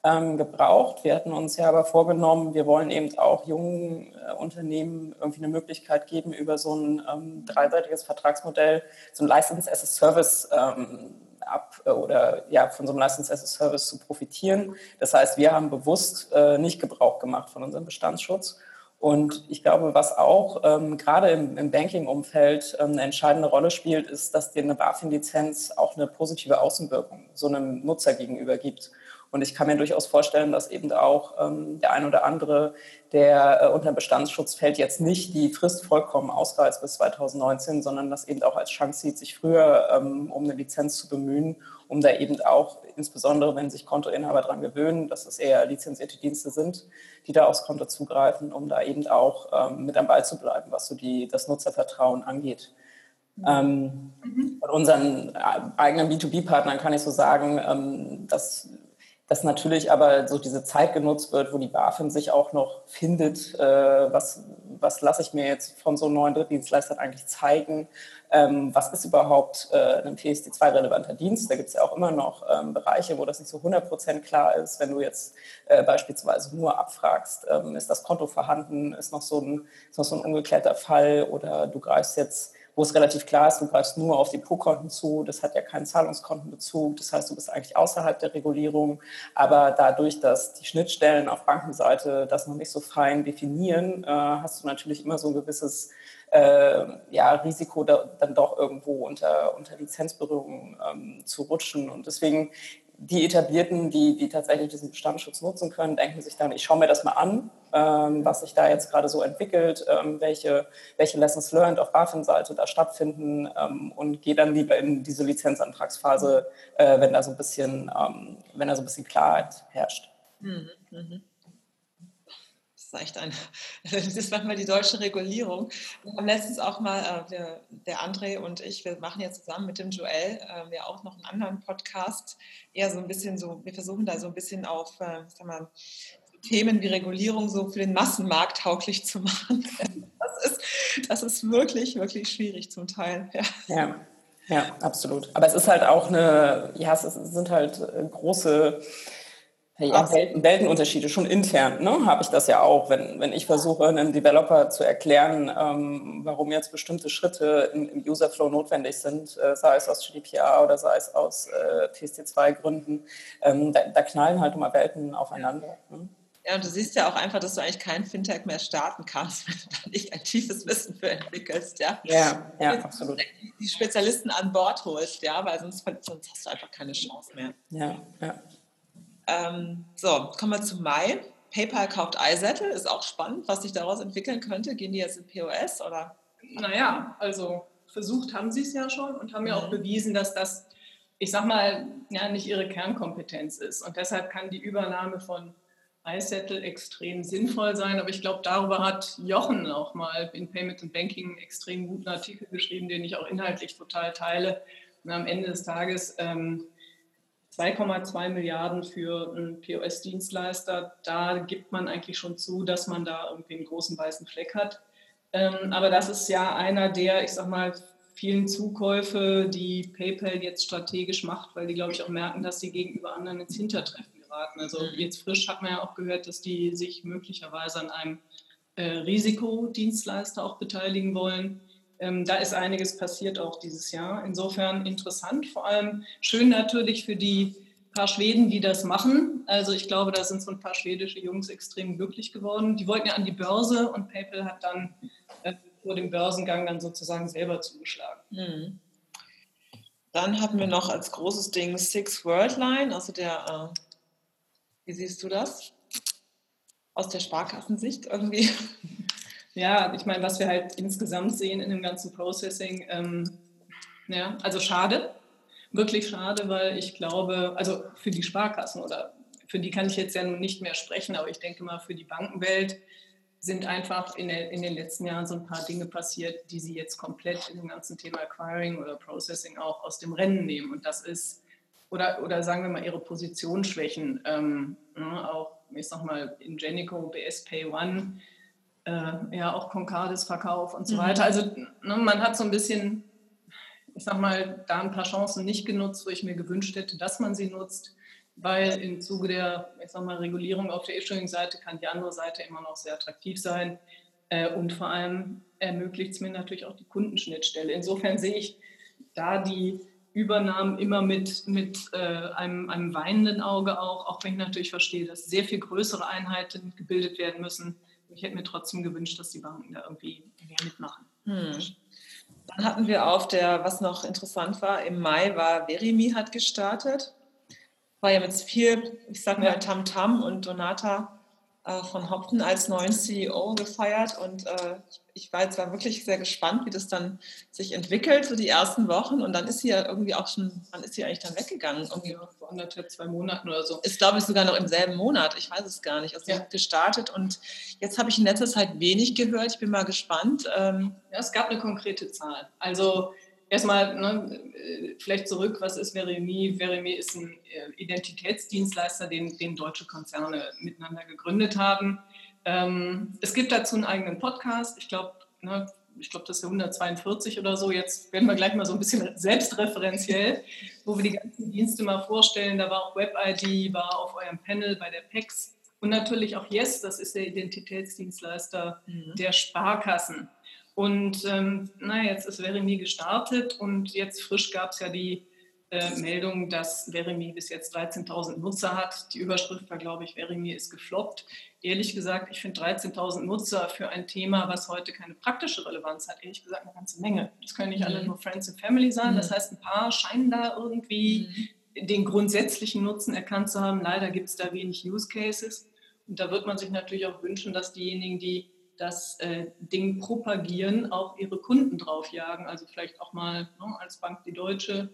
ähm, gebraucht. Wir hatten uns ja aber vorgenommen, wir wollen eben auch jungen äh, Unternehmen irgendwie eine Möglichkeit geben, über so ein ähm, dreiseitiges Vertragsmodell, so ein License as a Service ähm, ab äh, oder ja von so einem License as a Service zu profitieren. Das heißt, wir haben bewusst äh, nicht Gebrauch gemacht von unserem Bestandsschutz. Und ich glaube, was auch ähm, gerade im, im Banking-Umfeld ähm, eine entscheidende Rolle spielt, ist, dass dir eine BaFin-Lizenz auch eine positive Außenwirkung so einem Nutzer gegenüber gibt. Und ich kann mir durchaus vorstellen, dass eben auch ähm, der ein oder andere, der äh, unter Bestandsschutz fällt, jetzt nicht die Frist vollkommen ausreizt bis 2019, sondern das eben auch als Chance sieht, sich früher ähm, um eine Lizenz zu bemühen, um da eben auch, insbesondere wenn sich Kontoinhaber daran gewöhnen, dass es eher lizenzierte Dienste sind, die da aufs Konto zugreifen, um da eben auch ähm, mit am Ball zu bleiben, was so die, das Nutzervertrauen angeht. Ähm, mhm. Von unseren äh, eigenen B2B-Partnern kann ich so sagen, ähm, dass dass natürlich aber so diese Zeit genutzt wird, wo die BaFin sich auch noch findet, äh, was, was lasse ich mir jetzt von so neuen Drittdienstleistern eigentlich zeigen, ähm, was ist überhaupt äh, ein PSD2-relevanter Dienst. Da gibt es ja auch immer noch ähm, Bereiche, wo das nicht so 100% klar ist. Wenn du jetzt äh, beispielsweise nur abfragst, ähm, ist das Konto vorhanden, ist noch, so ein, ist noch so ein ungeklärter Fall oder du greifst jetzt wo es relativ klar ist, du greifst nur auf die Pro-Konten zu, das hat ja keinen Zahlungskontenbezug, das heißt, du bist eigentlich außerhalb der Regulierung, aber dadurch, dass die Schnittstellen auf Bankenseite das noch nicht so fein definieren, äh, hast du natürlich immer so ein gewisses äh, ja, Risiko, da, dann doch irgendwo unter, unter Lizenzberührung ähm, zu rutschen. Und deswegen die Etablierten, die, die tatsächlich diesen Bestandsschutz nutzen können, denken sich dann, ich schaue mir das mal an, ähm, was sich da jetzt gerade so entwickelt, ähm, welche, welche Lessons learned auf BaFin-Seite da stattfinden ähm, und gehe dann lieber in diese Lizenzantragsphase, äh, wenn da so ein bisschen, ähm, wenn da so ein bisschen Klarheit herrscht. Mhm, mh ist echt eine, das ist manchmal die deutsche Regulierung. Wir haben letztens auch mal, äh, der, der André und ich, wir machen jetzt zusammen mit dem Joel äh, ja auch noch einen anderen Podcast, eher so ein bisschen so, wir versuchen da so ein bisschen auf, äh, sag mal, Themen wie Regulierung so für den Massenmarkt tauglich zu machen. Das ist, das ist wirklich, wirklich schwierig zum Teil. Ja. ja. Ja, absolut. Aber es ist halt auch eine, ja, es sind halt äh, große ja, Welten, Weltenunterschiede, schon intern ne, habe ich das ja auch. Wenn, wenn ich versuche, einem Developer zu erklären, ähm, warum jetzt bestimmte Schritte im, im Userflow notwendig sind, äh, sei es aus GDPR oder sei es aus äh, TSD2-Gründen, ähm, da, da, knallen halt immer Welten aufeinander. Ne? Ja, und du siehst ja auch einfach, dass du eigentlich kein Fintech mehr starten kannst, wenn du da nicht ein tiefes Wissen für entwickelst, ja. Ja, ja, absolut. Die Spezialisten an Bord holst, ja, weil sonst, sonst hast du einfach keine Chance mehr. Ja, ja. Ähm, so, kommen wir zu Mai. PayPal kauft iSettle, ist auch spannend, was sich daraus entwickeln könnte. Gehen die jetzt in POS oder? Naja, also versucht haben sie es ja schon und haben ja auch mhm. bewiesen, dass das, ich sag mal, ja nicht ihre Kernkompetenz ist. Und deshalb kann die Übernahme von iSettle extrem sinnvoll sein. Aber ich glaube, darüber hat Jochen auch mal in Payment and Banking einen extrem guten Artikel geschrieben, den ich auch inhaltlich total teile. Und am Ende des Tages ähm, 2,2 Milliarden für einen POS-Dienstleister, da gibt man eigentlich schon zu, dass man da irgendwie einen großen weißen Fleck hat. Ähm, aber das ist ja einer der, ich sag mal, vielen Zukäufe, die PayPal jetzt strategisch macht, weil die, glaube ich, auch merken, dass sie gegenüber anderen ins Hintertreffen geraten. Also mhm. jetzt frisch hat man ja auch gehört, dass die sich möglicherweise an einem äh, Risikodienstleister auch beteiligen wollen. Ähm, da ist einiges passiert auch dieses Jahr. Insofern interessant, vor allem schön natürlich für die paar Schweden, die das machen. Also ich glaube, da sind so ein paar schwedische Jungs extrem glücklich geworden. Die wollten ja an die Börse und PayPal hat dann äh, vor dem Börsengang dann sozusagen selber zugeschlagen. Mhm. Dann hatten wir noch als großes Ding Six World Line, also der, äh, wie siehst du das? Aus der Sparkassensicht irgendwie? Ja, ich meine, was wir halt insgesamt sehen in dem ganzen Processing, ähm, ja, also schade, wirklich schade, weil ich glaube, also für die Sparkassen oder für die kann ich jetzt ja nun nicht mehr sprechen, aber ich denke mal, für die Bankenwelt sind einfach in, der, in den letzten Jahren so ein paar Dinge passiert, die sie jetzt komplett in dem ganzen Thema Acquiring oder Processing auch aus dem Rennen nehmen. Und das ist, oder, oder sagen wir mal, ihre Position schwächen. Ähm, ne, auch, ich sag mal, Ingenico, BS Pay One, äh, ja auch Concardis Verkauf und so mhm. weiter. Also ne, man hat so ein bisschen, ich sag mal, da ein paar Chancen nicht genutzt, wo ich mir gewünscht hätte, dass man sie nutzt, weil im Zuge der, ich sag mal, Regulierung auf der Issuing-Seite kann die andere Seite immer noch sehr attraktiv sein äh, und vor allem ermöglicht es mir natürlich auch die Kundenschnittstelle. Insofern sehe ich da die Übernahmen immer mit, mit äh, einem, einem weinenden Auge auch, auch wenn ich natürlich verstehe, dass sehr viel größere Einheiten gebildet werden müssen ich hätte mir trotzdem gewünscht, dass die Banken da irgendwie mehr mitmachen. Hm. Dann hatten wir auf der, was noch interessant war, im Mai war Verimi hat gestartet. War ja mit viel, ich sag mal, Tamtam und Donata äh, von Hopton als neuen CEO gefeiert und äh, ich war jetzt war wirklich sehr gespannt, wie das dann sich entwickelt, so die ersten Wochen und dann ist sie ja irgendwie auch schon, wann ist sie eigentlich dann weggegangen? Irgendwie ja, vor anderthalb, zwei Monaten oder so. Ist glaube ich sogar noch im selben Monat, ich weiß es gar nicht. Also ja. gestartet und jetzt habe ich in letzter Zeit wenig gehört, ich bin mal gespannt. Ähm, ja, es gab eine konkrete Zahl. Also Erstmal ne, vielleicht zurück, was ist Veremi? Veremi ist ein äh, Identitätsdienstleister, den, den deutsche Konzerne miteinander gegründet haben. Ähm, es gibt dazu einen eigenen Podcast. Ich glaube, ne, ich glaube, das ist der 142 oder so. Jetzt werden wir gleich mal so ein bisschen selbstreferenziell, wo wir die ganzen Dienste mal vorstellen. Da war auch WebID, war auf eurem Panel bei der PEX und natürlich auch Yes, das ist der Identitätsdienstleister mhm. der Sparkassen. Und ähm, na, jetzt ist Veremi gestartet und jetzt frisch gab es ja die äh, Meldung, dass Veremi bis jetzt 13.000 Nutzer hat. Die Überschrift war, glaube ich, Veremi ist gefloppt. Ehrlich gesagt, ich finde 13.000 Nutzer für ein Thema, was heute keine praktische Relevanz hat, ehrlich gesagt eine ganze Menge. Das können nicht alle mhm. nur Friends and Family sein. Das mhm. heißt, ein paar scheinen da irgendwie mhm. den grundsätzlichen Nutzen erkannt zu haben. Leider gibt es da wenig Use Cases. Und da wird man sich natürlich auch wünschen, dass diejenigen, die das äh, Ding propagieren, auch ihre Kunden draufjagen. Also vielleicht auch mal ne, als Bank die Deutsche,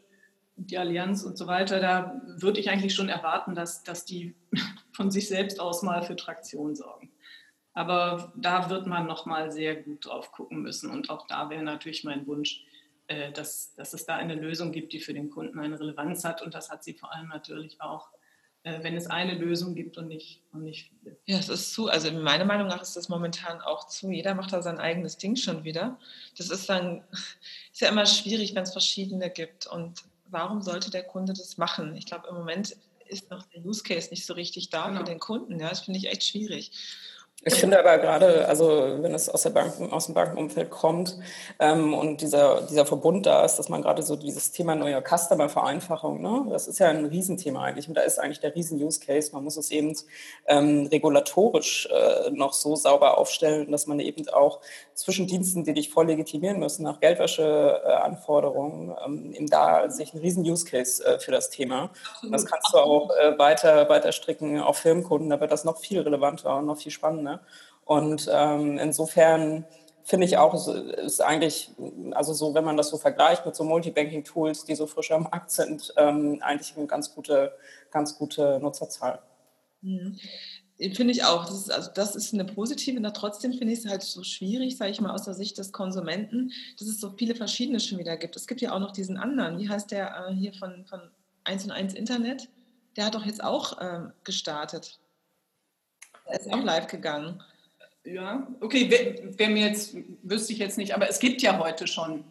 die Allianz und so weiter. Da würde ich eigentlich schon erwarten, dass, dass die von sich selbst aus mal für Traktion sorgen. Aber da wird man noch mal sehr gut drauf gucken müssen. Und auch da wäre natürlich mein Wunsch, äh, dass, dass es da eine Lösung gibt, die für den Kunden eine Relevanz hat. Und das hat sie vor allem natürlich auch wenn es eine Lösung gibt und nicht, und nicht viele. Ja, es ist zu, also meiner Meinung nach ist das momentan auch zu. Jeder macht da sein eigenes Ding schon wieder. Das ist dann, ist ja immer schwierig, wenn es verschiedene gibt. Und warum sollte der Kunde das machen? Ich glaube, im Moment ist noch der Use Case nicht so richtig da genau. für den Kunden. Ja, das finde ich echt schwierig. Ich finde aber gerade, also wenn es aus, der Banken, aus dem Bankenumfeld kommt ähm, und dieser, dieser Verbund da ist, dass man gerade so dieses Thema neue Customer-Vereinfachung, ne, das ist ja ein Riesenthema eigentlich und da ist eigentlich der Riesen-Use-Case. Man muss es eben ähm, regulatorisch äh, noch so sauber aufstellen, dass man eben auch zwischen Diensten, die dich voll legitimieren müssen, nach Geldwäscheanforderungen, ähm, eben da sich einen Riesen-Use-Case äh, für das Thema. Und das kannst du auch äh, weiter, weiter stricken auf Firmenkunden, da wird das noch viel relevanter und noch viel spannender. Und ähm, insofern finde ich auch, ist eigentlich, also so, wenn man das so vergleicht mit so Multibanking-Tools, die so frisch am Markt sind, ähm, eigentlich eine ganz gute, ganz gute Nutzerzahl. Mhm. Finde ich auch. Das ist, also das ist eine positive, und trotzdem finde ich es halt so schwierig, sage ich mal, aus der Sicht des Konsumenten, dass es so viele verschiedene schon wieder gibt. Es gibt ja auch noch diesen anderen, wie heißt der äh, hier von, von 1 und 1 Internet? Der hat doch jetzt auch ähm, gestartet. Er ist auch live gegangen. Ja, okay, wer, mir jetzt, wüsste ich jetzt nicht, aber es gibt ja heute schon,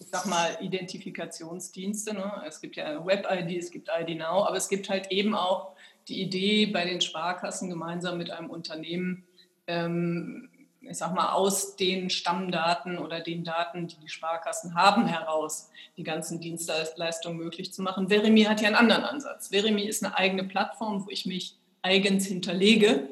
ich sag mal, Identifikationsdienste. Ne? Es gibt ja Web-ID, es gibt ID Now, aber es gibt halt eben auch die Idee, bei den Sparkassen gemeinsam mit einem Unternehmen ähm, ich sag mal, aus den Stammdaten oder den Daten, die die Sparkassen haben, heraus die ganzen Dienstleistungen möglich zu machen. Veremi hat ja einen anderen Ansatz. Veremi ist eine eigene Plattform, wo ich mich eigens hinterlege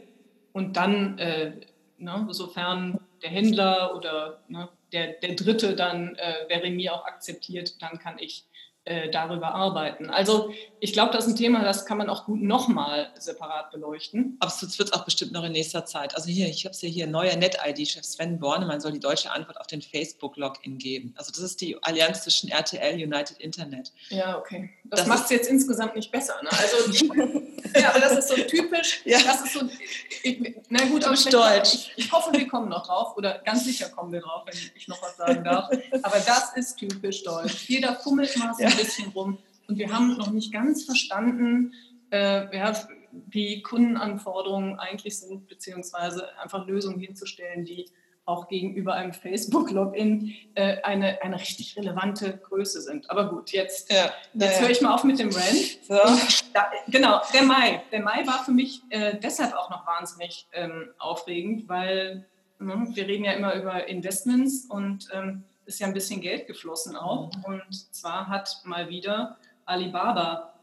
und dann, äh, ne, sofern der Händler oder ne, der, der Dritte dann äh, Veremi auch akzeptiert, dann kann ich äh, darüber arbeiten. Also ich glaube, das ist ein Thema, das kann man auch gut nochmal separat beleuchten. Aber es wird auch bestimmt noch in nächster Zeit. Also hier, ich habe es hier, hier neuer Net-ID-Chef Sven Bornemann soll die deutsche Antwort auf den Facebook-Login geben. Also das ist die Allianz zwischen RTL, United Internet. Ja, okay. Das, das macht es jetzt insgesamt nicht besser. Ne? Also, ja, aber das ist so typisch. Ja. Das ist so, ich, na gut, aber stolz. Ich, ich hoffe, wir kommen noch drauf oder ganz sicher kommen wir drauf, wenn ich noch was sagen darf. Aber das ist typisch deutsch. Jeder fummelt mal so ein bisschen rum. Und wir haben noch nicht ganz verstanden, äh, ja, wie Kundenanforderungen eigentlich sind, beziehungsweise einfach Lösungen hinzustellen, die auch gegenüber einem Facebook-Login äh, eine, eine richtig relevante Größe sind. Aber gut, jetzt, ja, jetzt ja. höre ich mal auf mit dem Rand. So. Da, genau, der Mai. Der Mai war für mich äh, deshalb auch noch wahnsinnig ähm, aufregend, weil ne, wir reden ja immer über Investments und ähm, ist ja ein bisschen Geld geflossen auch. Mhm. Und zwar hat mal wieder Alibaba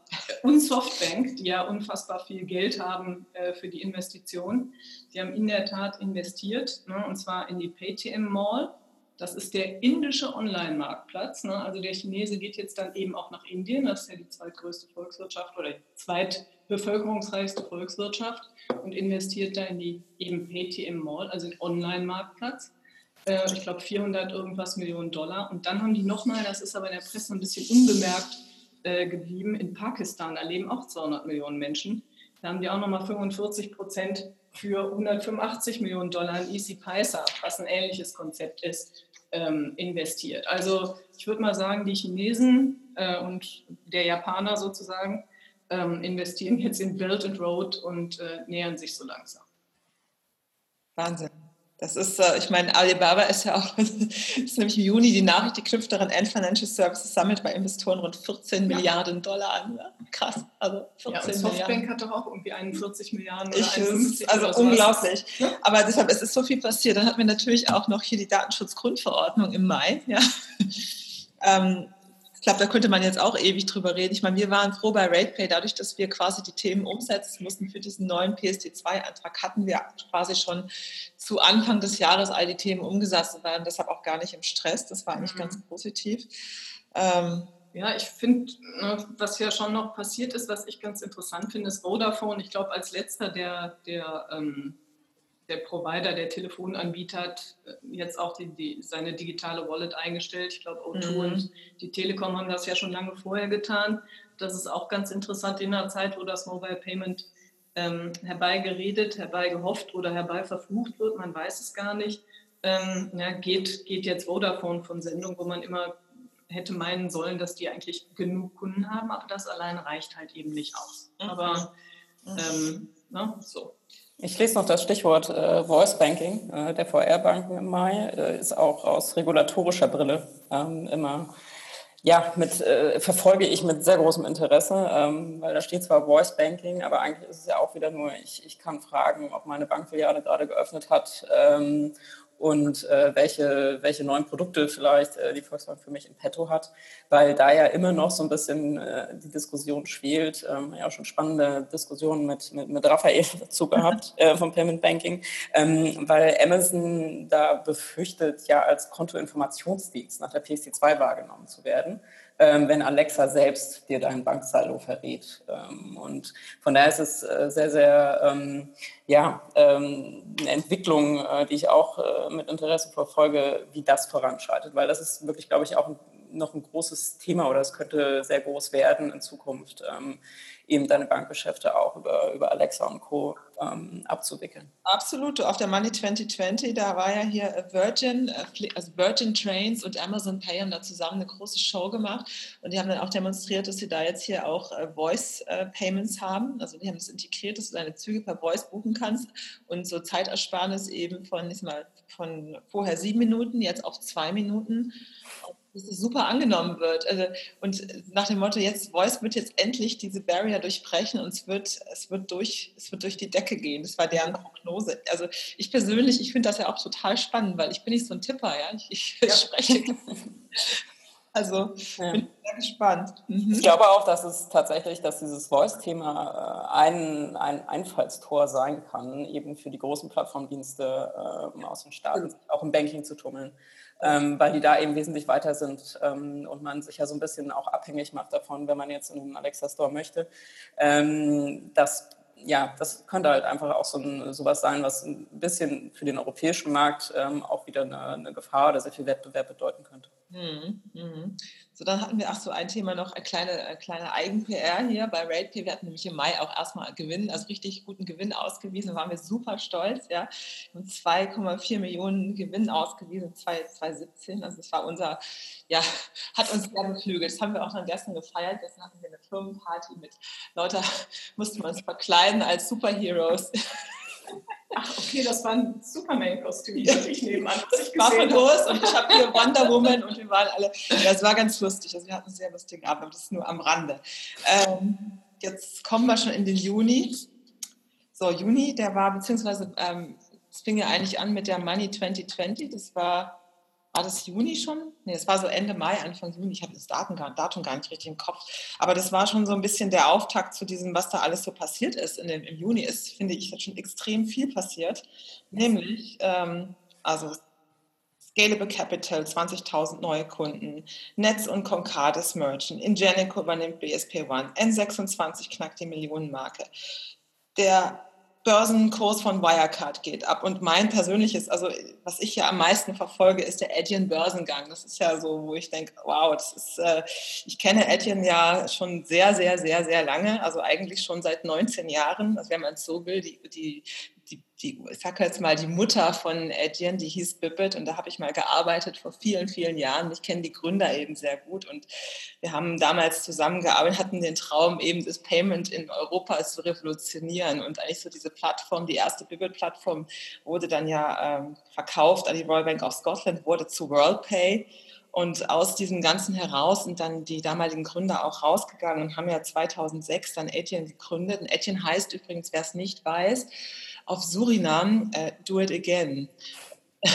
und Softbank, die ja unfassbar viel Geld haben äh, für die Investition, die haben in der Tat investiert, ne, und zwar in die Paytm Mall. Das ist der indische Online-Marktplatz. Ne? Also der Chinese geht jetzt dann eben auch nach Indien. Das ist ja die zweitgrößte Volkswirtschaft oder die zweitbevölkerungsreichste Volkswirtschaft und investiert da in die eben Paytm Mall, also den Online-Marktplatz äh, ich glaube 400 irgendwas Millionen Dollar. Und dann haben die nochmal, das ist aber in der Presse ein bisschen unbemerkt äh, geblieben, in Pakistan, da leben auch 200 Millionen Menschen. Da haben die auch nochmal 45 Prozent für 185 Millionen Dollar in Easy Paisa, was ein ähnliches Konzept ist, ähm, investiert. Also ich würde mal sagen, die Chinesen äh, und der Japaner sozusagen ähm, investieren jetzt in Belt and Road und äh, nähern sich so langsam. Wahnsinn. Das ist, äh, ich meine, Alibaba ist ja auch, ist nämlich im Juni die Nachricht, die knüpft daran Ant Financial Services sammelt bei Investoren rund 14 ja. Milliarden Dollar an. Krass, also 14 ja, und Softbank Milliarden. hat doch auch irgendwie 41 Milliarden oder ich 51 Also oder unglaublich. Aber deshalb, es ist so viel passiert. Dann hatten wir natürlich auch noch hier die Datenschutzgrundverordnung im Mai. Ja. ähm, ich glaube, da könnte man jetzt auch ewig drüber reden. Ich meine, wir waren froh bei RatePay, dadurch, dass wir quasi die Themen umsetzen mussten für diesen neuen PSD2-Antrag, hatten wir quasi schon zu Anfang des Jahres all die Themen umgesetzt und waren deshalb auch gar nicht im Stress. Das war eigentlich mhm. ganz positiv. Ähm, ja, ich finde, ne, was ja schon noch passiert ist, was ich ganz interessant finde, ist Vodafone. Ich glaube, als letzter der, der ähm, der Provider, der Telefonanbieter hat äh, jetzt auch die, die, seine digitale Wallet eingestellt. Ich glaube, O2 mhm. und die Telekom haben das ja schon lange vorher getan. Das ist auch ganz interessant in einer Zeit, wo das Mobile Payment ähm, herbeigeredet, herbeigehofft oder herbeiverflucht wird, man weiß es gar nicht. Ähm, ja, geht, geht jetzt Vodafone von Sendung, wo man immer hätte meinen sollen, dass die eigentlich genug Kunden haben, aber das allein reicht halt eben nicht aus. Mhm. Aber mhm. ähm, na, so. Ich lese noch das Stichwort äh, Voice Banking äh, der VR-Banken im Mai. Äh, ist auch aus regulatorischer Brille ähm, immer, ja, mit, äh, verfolge ich mit sehr großem Interesse, ähm, weil da steht zwar Voice Banking, aber eigentlich ist es ja auch wieder nur, ich, ich kann fragen, ob meine Bankfiliale gerade geöffnet hat ähm, und äh, welche, welche neuen Produkte vielleicht äh, die Volksbank für mich in petto hat, weil da ja immer noch so ein bisschen äh, die Diskussion schwelt. Ähm, ja, auch schon spannende Diskussionen mit, mit, mit Raphael dazu gehabt äh, vom Payment Banking, ähm, weil Amazon da befürchtet, ja als Kontoinformationsdienst nach der PSD2 wahrgenommen zu werden wenn Alexa selbst dir deinen Banksaldo verrät. Ähm, und von daher ist es äh, sehr, sehr ähm, ja, ähm, eine Entwicklung, äh, die ich auch äh, mit Interesse verfolge, wie das voranschreitet, weil das ist wirklich, glaube ich, auch ein, noch ein großes Thema oder es könnte sehr groß werden in Zukunft ähm, eben deine Bankgeschäfte auch über, über Alexa und Co. Ähm, abzuwickeln. Absolut. Auf der Money 2020, da war ja hier Virgin, äh, also Virgin Trains und Amazon Pay haben da zusammen eine große Show gemacht und die haben dann auch demonstriert, dass sie da jetzt hier auch äh, Voice äh, Payments haben. Also die haben das integriert, dass du deine Züge per Voice buchen kannst und so Zeitersparnis eben von, ich mal, von vorher sieben Minuten, jetzt auf zwei Minuten dass es super angenommen wird. Also, und nach dem Motto, jetzt Voice wird jetzt endlich diese Barrier durchbrechen und es wird, es wird, durch, es wird durch die Decke gehen. Das war deren Prognose. Also ich persönlich, ich finde das ja auch total spannend, weil ich bin nicht so ein Tipper, ja. Ich, ich ja. spreche. Also ja. bin sehr gespannt. Mhm. Ich glaube auch, dass es tatsächlich, dass dieses Voice-Thema äh, ein, ein Einfallstor sein kann, eben für die großen Plattformdienste äh, aus den Staaten, auch im Banking zu tummeln ähm, weil die da eben wesentlich weiter sind ähm, und man sich ja so ein bisschen auch abhängig macht davon, wenn man jetzt in den Alexa Store möchte. Ähm, das, ja, das könnte halt einfach auch so ein, sowas sein, was ein bisschen für den europäischen Markt ähm, auch wieder eine, eine Gefahr oder sehr viel Wettbewerb bedeuten könnte. Mhm. Mhm. So, dann hatten wir, ach so, ein Thema noch, eine kleine, eine kleine Eigen-PR hier bei RatePay. Wir hatten nämlich im Mai auch erstmal Gewinn, also richtig guten Gewinn ausgewiesen. Da waren wir super stolz, ja. Und 2,4 Millionen Gewinn ausgewiesen, 2017. Also das war unser, ja, hat uns sehr beflügelt. Das haben wir auch dann gestern gefeiert. Gestern hatten wir eine Firmenparty mit lauter, mussten wir uns verkleiden als Superheroes. Ach, okay, das war ein Superman-Kostüm, ja. ich nebenan. Ich war von und ich habe hier Wonder Woman und wir waren alle. Ja, es war ganz lustig. Also wir hatten einen sehr lustigen Abend, aber das ist nur am Rande. Ähm, jetzt kommen wir schon in den Juni. So, Juni, der war, beziehungsweise ähm, es fing ja eigentlich an mit der Money 2020. Das war war das Juni schon? Nee, es war so Ende Mai, Anfang Juni. Ich habe das Datum gar, Datum gar nicht richtig im Kopf. Aber das war schon so ein bisschen der Auftakt zu diesem, was da alles so passiert ist. In dem, Im Juni ist, finde ich, schon extrem viel passiert. Nämlich, ähm, also Scalable Capital, 20.000 neue Kunden, Netz und Concardis merchen, Ingenico übernimmt BSP One, N26 knackt die Millionenmarke. Der Börsenkurs von Wirecard geht ab. Und mein persönliches, also was ich ja am meisten verfolge, ist der Etienne Börsengang. Das ist ja so, wo ich denke, wow, das ist, äh, ich kenne Etienne ja schon sehr, sehr, sehr, sehr lange, also eigentlich schon seit 19 Jahren, also wenn man es so will, die, die, die, die, ich sage jetzt mal, die Mutter von Etienne, die hieß Bibbet und da habe ich mal gearbeitet vor vielen, vielen Jahren. Ich kenne die Gründer eben sehr gut und wir haben damals zusammengearbeitet, hatten den Traum, eben das Payment in Europa zu revolutionieren und eigentlich so diese Plattform, die erste Bibbet-Plattform wurde dann ja ähm, verkauft an die Royal Bank of Scotland, wurde zu WorldPay. Und aus diesem Ganzen heraus sind dann die damaligen Gründer auch rausgegangen und haben ja 2006 dann Etienne gegründet. Und Etienne heißt übrigens, wer es nicht weiß, auf Surinam äh, Do It Again.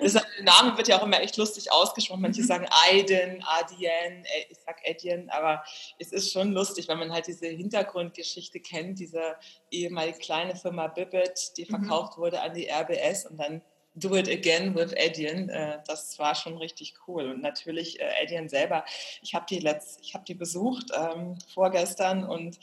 der Name wird ja auch immer echt lustig ausgesprochen. Manche mhm. sagen Aiden, Adien, äh, ich sag Edien, aber es ist schon lustig, wenn man halt diese Hintergrundgeschichte kennt, diese ehemalige kleine Firma Bibbit, die mhm. verkauft mhm. wurde an die RBS und dann Do It Again with Edian. Äh, das war schon richtig cool. Und natürlich äh, selber, ich habe die, hab die besucht ähm, vorgestern und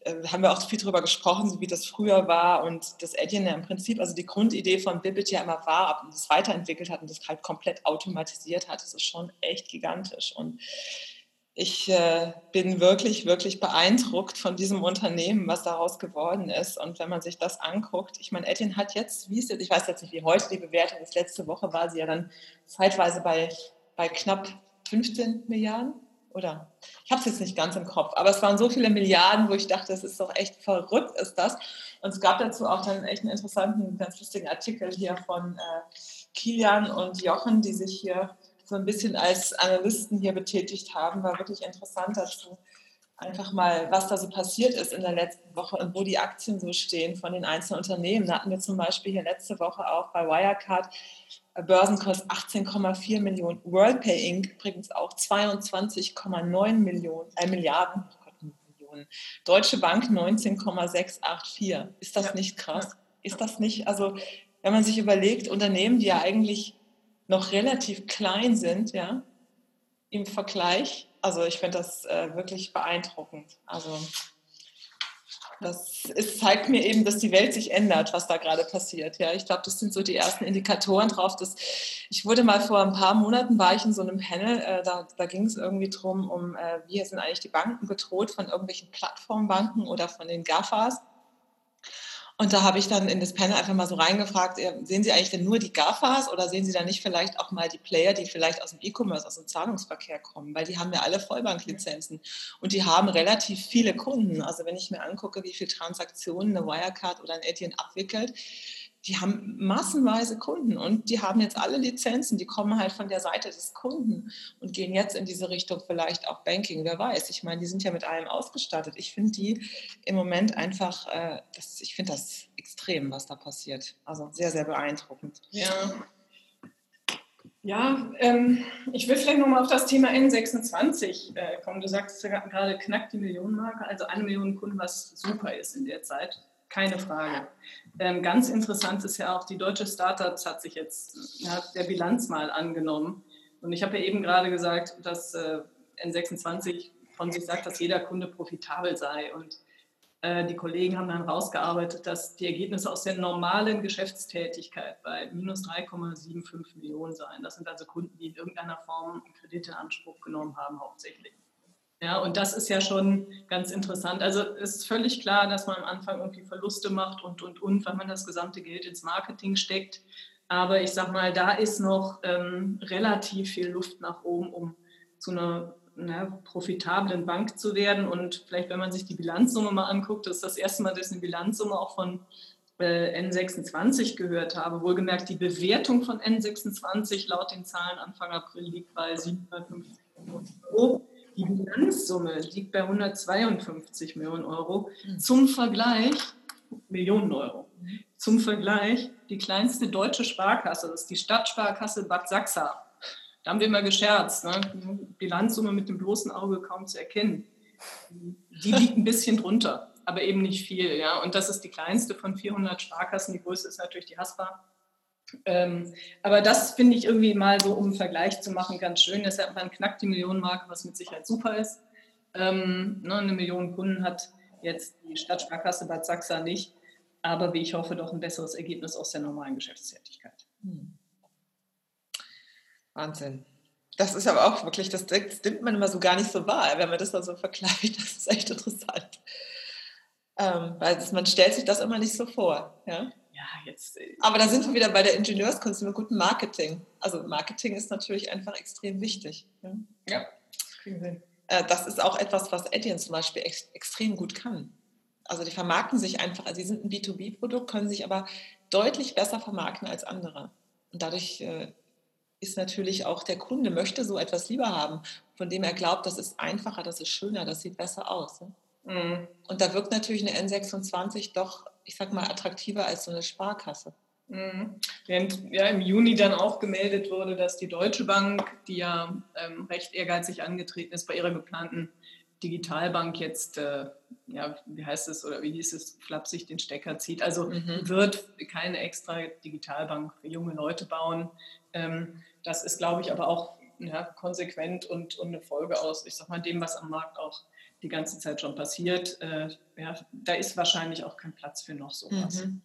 äh, haben wir auch viel darüber gesprochen, so wie das früher war und das Edian ja im Prinzip, also die Grundidee von Bibbit ja immer war und das weiterentwickelt hat und das halt komplett automatisiert hat. Das ist schon echt gigantisch und ich äh, bin wirklich, wirklich beeindruckt von diesem Unternehmen, was daraus geworden ist. Und wenn man sich das anguckt, ich meine, Etienne hat jetzt, wie ist jetzt, ich weiß jetzt nicht, wie heute die Bewertung ist, letzte Woche war sie ja dann zeitweise bei, bei knapp 15 Milliarden oder ich habe es jetzt nicht ganz im Kopf, aber es waren so viele Milliarden, wo ich dachte, das ist doch echt verrückt, ist das. Und es gab dazu auch dann echt einen interessanten, ganz lustigen Artikel hier von äh, Kilian und Jochen, die sich hier so ein bisschen als Analysten hier betätigt haben. War wirklich interessant dazu, einfach mal, was da so passiert ist in der letzten Woche und wo die Aktien so stehen von den einzelnen Unternehmen. Da hatten wir zum Beispiel hier letzte Woche auch bei Wirecard Börsenkurs 18,4 Millionen, WorldPay Inc. übrigens auch 22,9 Millionen, äh, Milliarden, oh Gott, Millionen, Deutsche Bank 19,684. Ist das ja. nicht krass? Ist das nicht, also wenn man sich überlegt, Unternehmen, die ja eigentlich noch relativ klein sind, ja, im Vergleich, also ich finde das äh, wirklich beeindruckend. Also das ist, zeigt mir eben, dass die Welt sich ändert, was da gerade passiert. Ja, ich glaube, das sind so die ersten Indikatoren drauf. Dass ich wurde mal vor ein paar Monaten war ich in so einem Panel, äh, da, da ging es irgendwie drum, um äh, wie sind eigentlich die Banken bedroht von irgendwelchen Plattformbanken oder von den GAFAs. Und da habe ich dann in das Panel einfach mal so reingefragt, sehen Sie eigentlich denn nur die GAFAs oder sehen Sie da nicht vielleicht auch mal die Player, die vielleicht aus dem E-Commerce, aus dem Zahlungsverkehr kommen? Weil die haben ja alle Vollbanklizenzen und die haben relativ viele Kunden. Also wenn ich mir angucke, wie viele Transaktionen eine Wirecard oder ein Etienne abwickelt, die haben massenweise Kunden und die haben jetzt alle Lizenzen, die kommen halt von der Seite des Kunden und gehen jetzt in diese Richtung vielleicht auch Banking, wer weiß. Ich meine, die sind ja mit allem ausgestattet. Ich finde die im Moment einfach, äh, das, ich finde das extrem, was da passiert. Also sehr, sehr beeindruckend. Ja. Ja, ähm, ich will vielleicht nochmal auf das Thema N26 äh, kommen. Du sagst ja gerade knackt die Millionenmarke, also eine Million Kunden, was super ist in der Zeit. Keine Frage. Ähm, ganz interessant ist ja auch, die deutsche Startups hat sich jetzt ja, der Bilanz mal angenommen. Und ich habe ja eben gerade gesagt, dass äh, N26 von sich sagt, dass jeder Kunde profitabel sei. Und äh, die Kollegen haben dann rausgearbeitet, dass die Ergebnisse aus der normalen Geschäftstätigkeit bei minus 3,75 Millionen seien. Das sind also Kunden, die in irgendeiner Form Kredite in Anspruch genommen haben, hauptsächlich. Ja, und das ist ja schon ganz interessant. Also es ist völlig klar, dass man am Anfang irgendwie Verluste macht und, und, und, weil man das gesamte Geld ins Marketing steckt. Aber ich sag mal, da ist noch ähm, relativ viel Luft nach oben, um zu einer na, profitablen Bank zu werden. Und vielleicht, wenn man sich die Bilanzsumme mal anguckt, das ist das erste Mal, dass ich eine Bilanzsumme auch von äh, N26 gehört habe. Wohlgemerkt, die Bewertung von N26 laut den Zahlen Anfang April liegt bei 750 Millionen Euro. Die Bilanzsumme liegt bei 152 Millionen Euro. Mhm. Zum Vergleich, Millionen Euro. Zum Vergleich, die kleinste deutsche Sparkasse, das ist die Stadtsparkasse Bad Sachsa. Da haben wir immer gescherzt, ne? Bilanzsumme mit dem bloßen Auge kaum zu erkennen. Die liegt ein bisschen drunter, aber eben nicht viel. Ja? Und das ist die kleinste von 400 Sparkassen. Die größte ist natürlich die Haspa ähm, aber das finde ich irgendwie mal so, um einen Vergleich zu machen, ganz schön. Deshalb man knackt die Millionenmarke, was mit Sicherheit super ist. Ähm, ne, eine Million Kunden hat jetzt die Stadtsparkasse Bad Sachsa nicht, aber wie ich hoffe, doch ein besseres Ergebnis aus der normalen Geschäftstätigkeit. Hm. Wahnsinn. Das ist aber auch wirklich, das, das nimmt man immer so gar nicht so wahr, wenn man das dann so vergleicht. Das ist echt interessant. Ähm, weil das, man stellt sich das immer nicht so vor. Ja? Ja, jetzt. Äh, Aber da sind wir wieder bei der Ingenieurskunst mit gutem Marketing. Also Marketing ist natürlich einfach extrem wichtig. Ja, ja wir. Äh, das ist auch etwas, was Etienne zum Beispiel ex extrem gut kann. Also die vermarkten sich einfach, also sie sind ein B2B-Produkt, können sich aber deutlich besser vermarkten als andere. Und dadurch äh, ist natürlich auch der Kunde möchte so etwas lieber haben, von dem er glaubt, das ist einfacher, das ist schöner, das sieht besser aus. Mhm. Und da wirkt natürlich eine N26 doch ich sag mal, attraktiver als so eine Sparkasse. Mhm. Während ja im Juni dann auch gemeldet wurde, dass die Deutsche Bank, die ja ähm, recht ehrgeizig angetreten ist, bei ihrer geplanten Digitalbank jetzt, äh, ja, wie heißt es oder wie hieß es, flapsig den Stecker zieht. Also mhm. wird keine extra Digitalbank für junge Leute bauen. Ähm, das ist, glaube ich, aber auch ja, konsequent und, und eine Folge aus, ich sag mal, dem, was am Markt auch die ganze Zeit schon passiert. Äh, ja, da ist wahrscheinlich auch kein Platz für noch sowas. Mhm.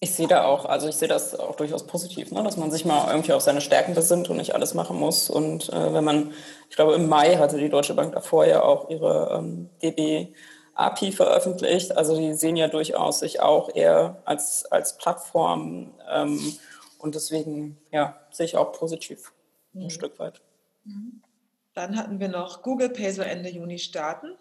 Ich sehe da auch, also ich sehe das auch durchaus positiv, ne? dass man sich mal irgendwie auf seine Stärken besinnt und nicht alles machen muss. Und äh, wenn man, ich glaube, im Mai hatte die Deutsche Bank davor ja auch ihre ähm, DB API veröffentlicht. Also die sehen ja durchaus sich auch eher als, als Plattform. Ähm, und deswegen ja, sehe ich auch positiv mhm. ein Stück weit. Mhm. Dann hatten wir noch Google Pay soll Ende Juni starten.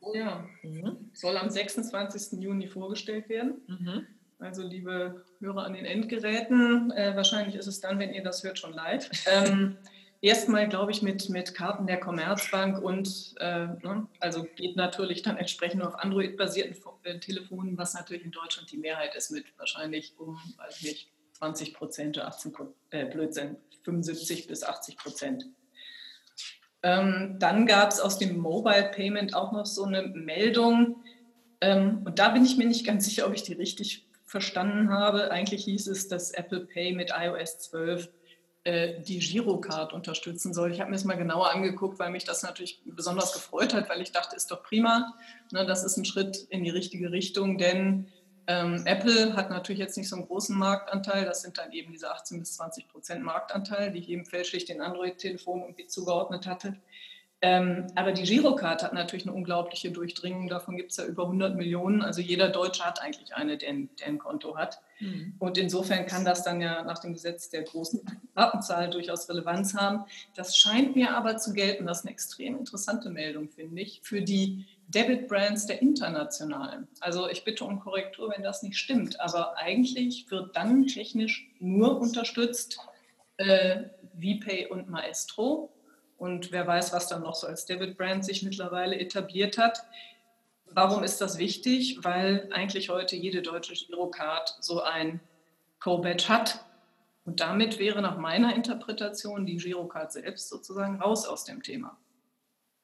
Oh ja, mhm. soll am 26. Juni vorgestellt werden. Mhm. Also liebe Hörer an den Endgeräten, äh, wahrscheinlich ist es dann, wenn ihr das hört, schon live. Ähm, Erstmal, glaube ich, mit, mit Karten der Commerzbank und äh, ne, also geht natürlich dann entsprechend auf Android-basierten äh, Telefonen, was natürlich in Deutschland die Mehrheit ist, mit wahrscheinlich um, weiß nicht, 20 Prozent, 18 äh, Blödsinn, 75 bis 80 Prozent. Ähm, dann gab es aus dem Mobile Payment auch noch so eine Meldung. Ähm, und da bin ich mir nicht ganz sicher, ob ich die richtig verstanden habe. Eigentlich hieß es, dass Apple Pay mit iOS 12 äh, die Girocard unterstützen soll. Ich habe mir das mal genauer angeguckt, weil mich das natürlich besonders gefreut hat, weil ich dachte, ist doch prima. Ne, das ist ein Schritt in die richtige Richtung, denn ähm, Apple hat natürlich jetzt nicht so einen großen Marktanteil. Das sind dann eben diese 18 bis 20 Prozent Marktanteil, die ich eben fälschlich den Android-Telefonen irgendwie zugeordnet hatte. Ähm, aber die Girocard hat natürlich eine unglaubliche Durchdringung. Davon gibt es ja über 100 Millionen. Also jeder Deutsche hat eigentlich eine, der, der ein Konto hat. Mhm. Und insofern kann das dann ja nach dem Gesetz der großen Datenzahl durchaus Relevanz haben. Das scheint mir aber zu gelten. Das ist eine extrem interessante Meldung, finde ich, für die Debit-Brands der internationalen. Also ich bitte um Korrektur, wenn das nicht stimmt. Aber eigentlich wird dann technisch nur unterstützt äh, VPay und Maestro. Und wer weiß, was dann noch so als Debit-Brand sich mittlerweile etabliert hat. Warum ist das wichtig? Weil eigentlich heute jede deutsche Girocard so ein Co-Badge hat. Und damit wäre nach meiner Interpretation die Girocard selbst sozusagen raus aus dem Thema.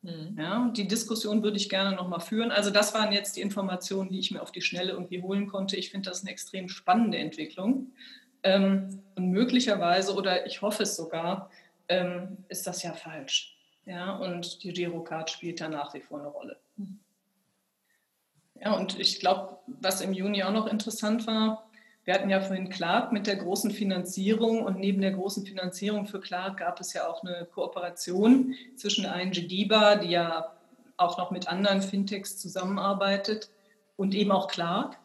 Mhm. Ja, die Diskussion würde ich gerne nochmal führen. Also das waren jetzt die Informationen, die ich mir auf die Schnelle irgendwie holen konnte. Ich finde das eine extrem spannende Entwicklung. Ähm, und möglicherweise, oder ich hoffe es sogar, ähm, ist das ja falsch. Ja, und die Girocard spielt da nach wie vor eine Rolle. Mhm. Ja, und ich glaube, was im Juni auch noch interessant war, wir hatten ja vorhin Clark mit der großen Finanzierung und neben der großen Finanzierung für Clark gab es ja auch eine Kooperation zwischen ING DIBA, die ja auch noch mit anderen Fintechs zusammenarbeitet und eben auch Clark.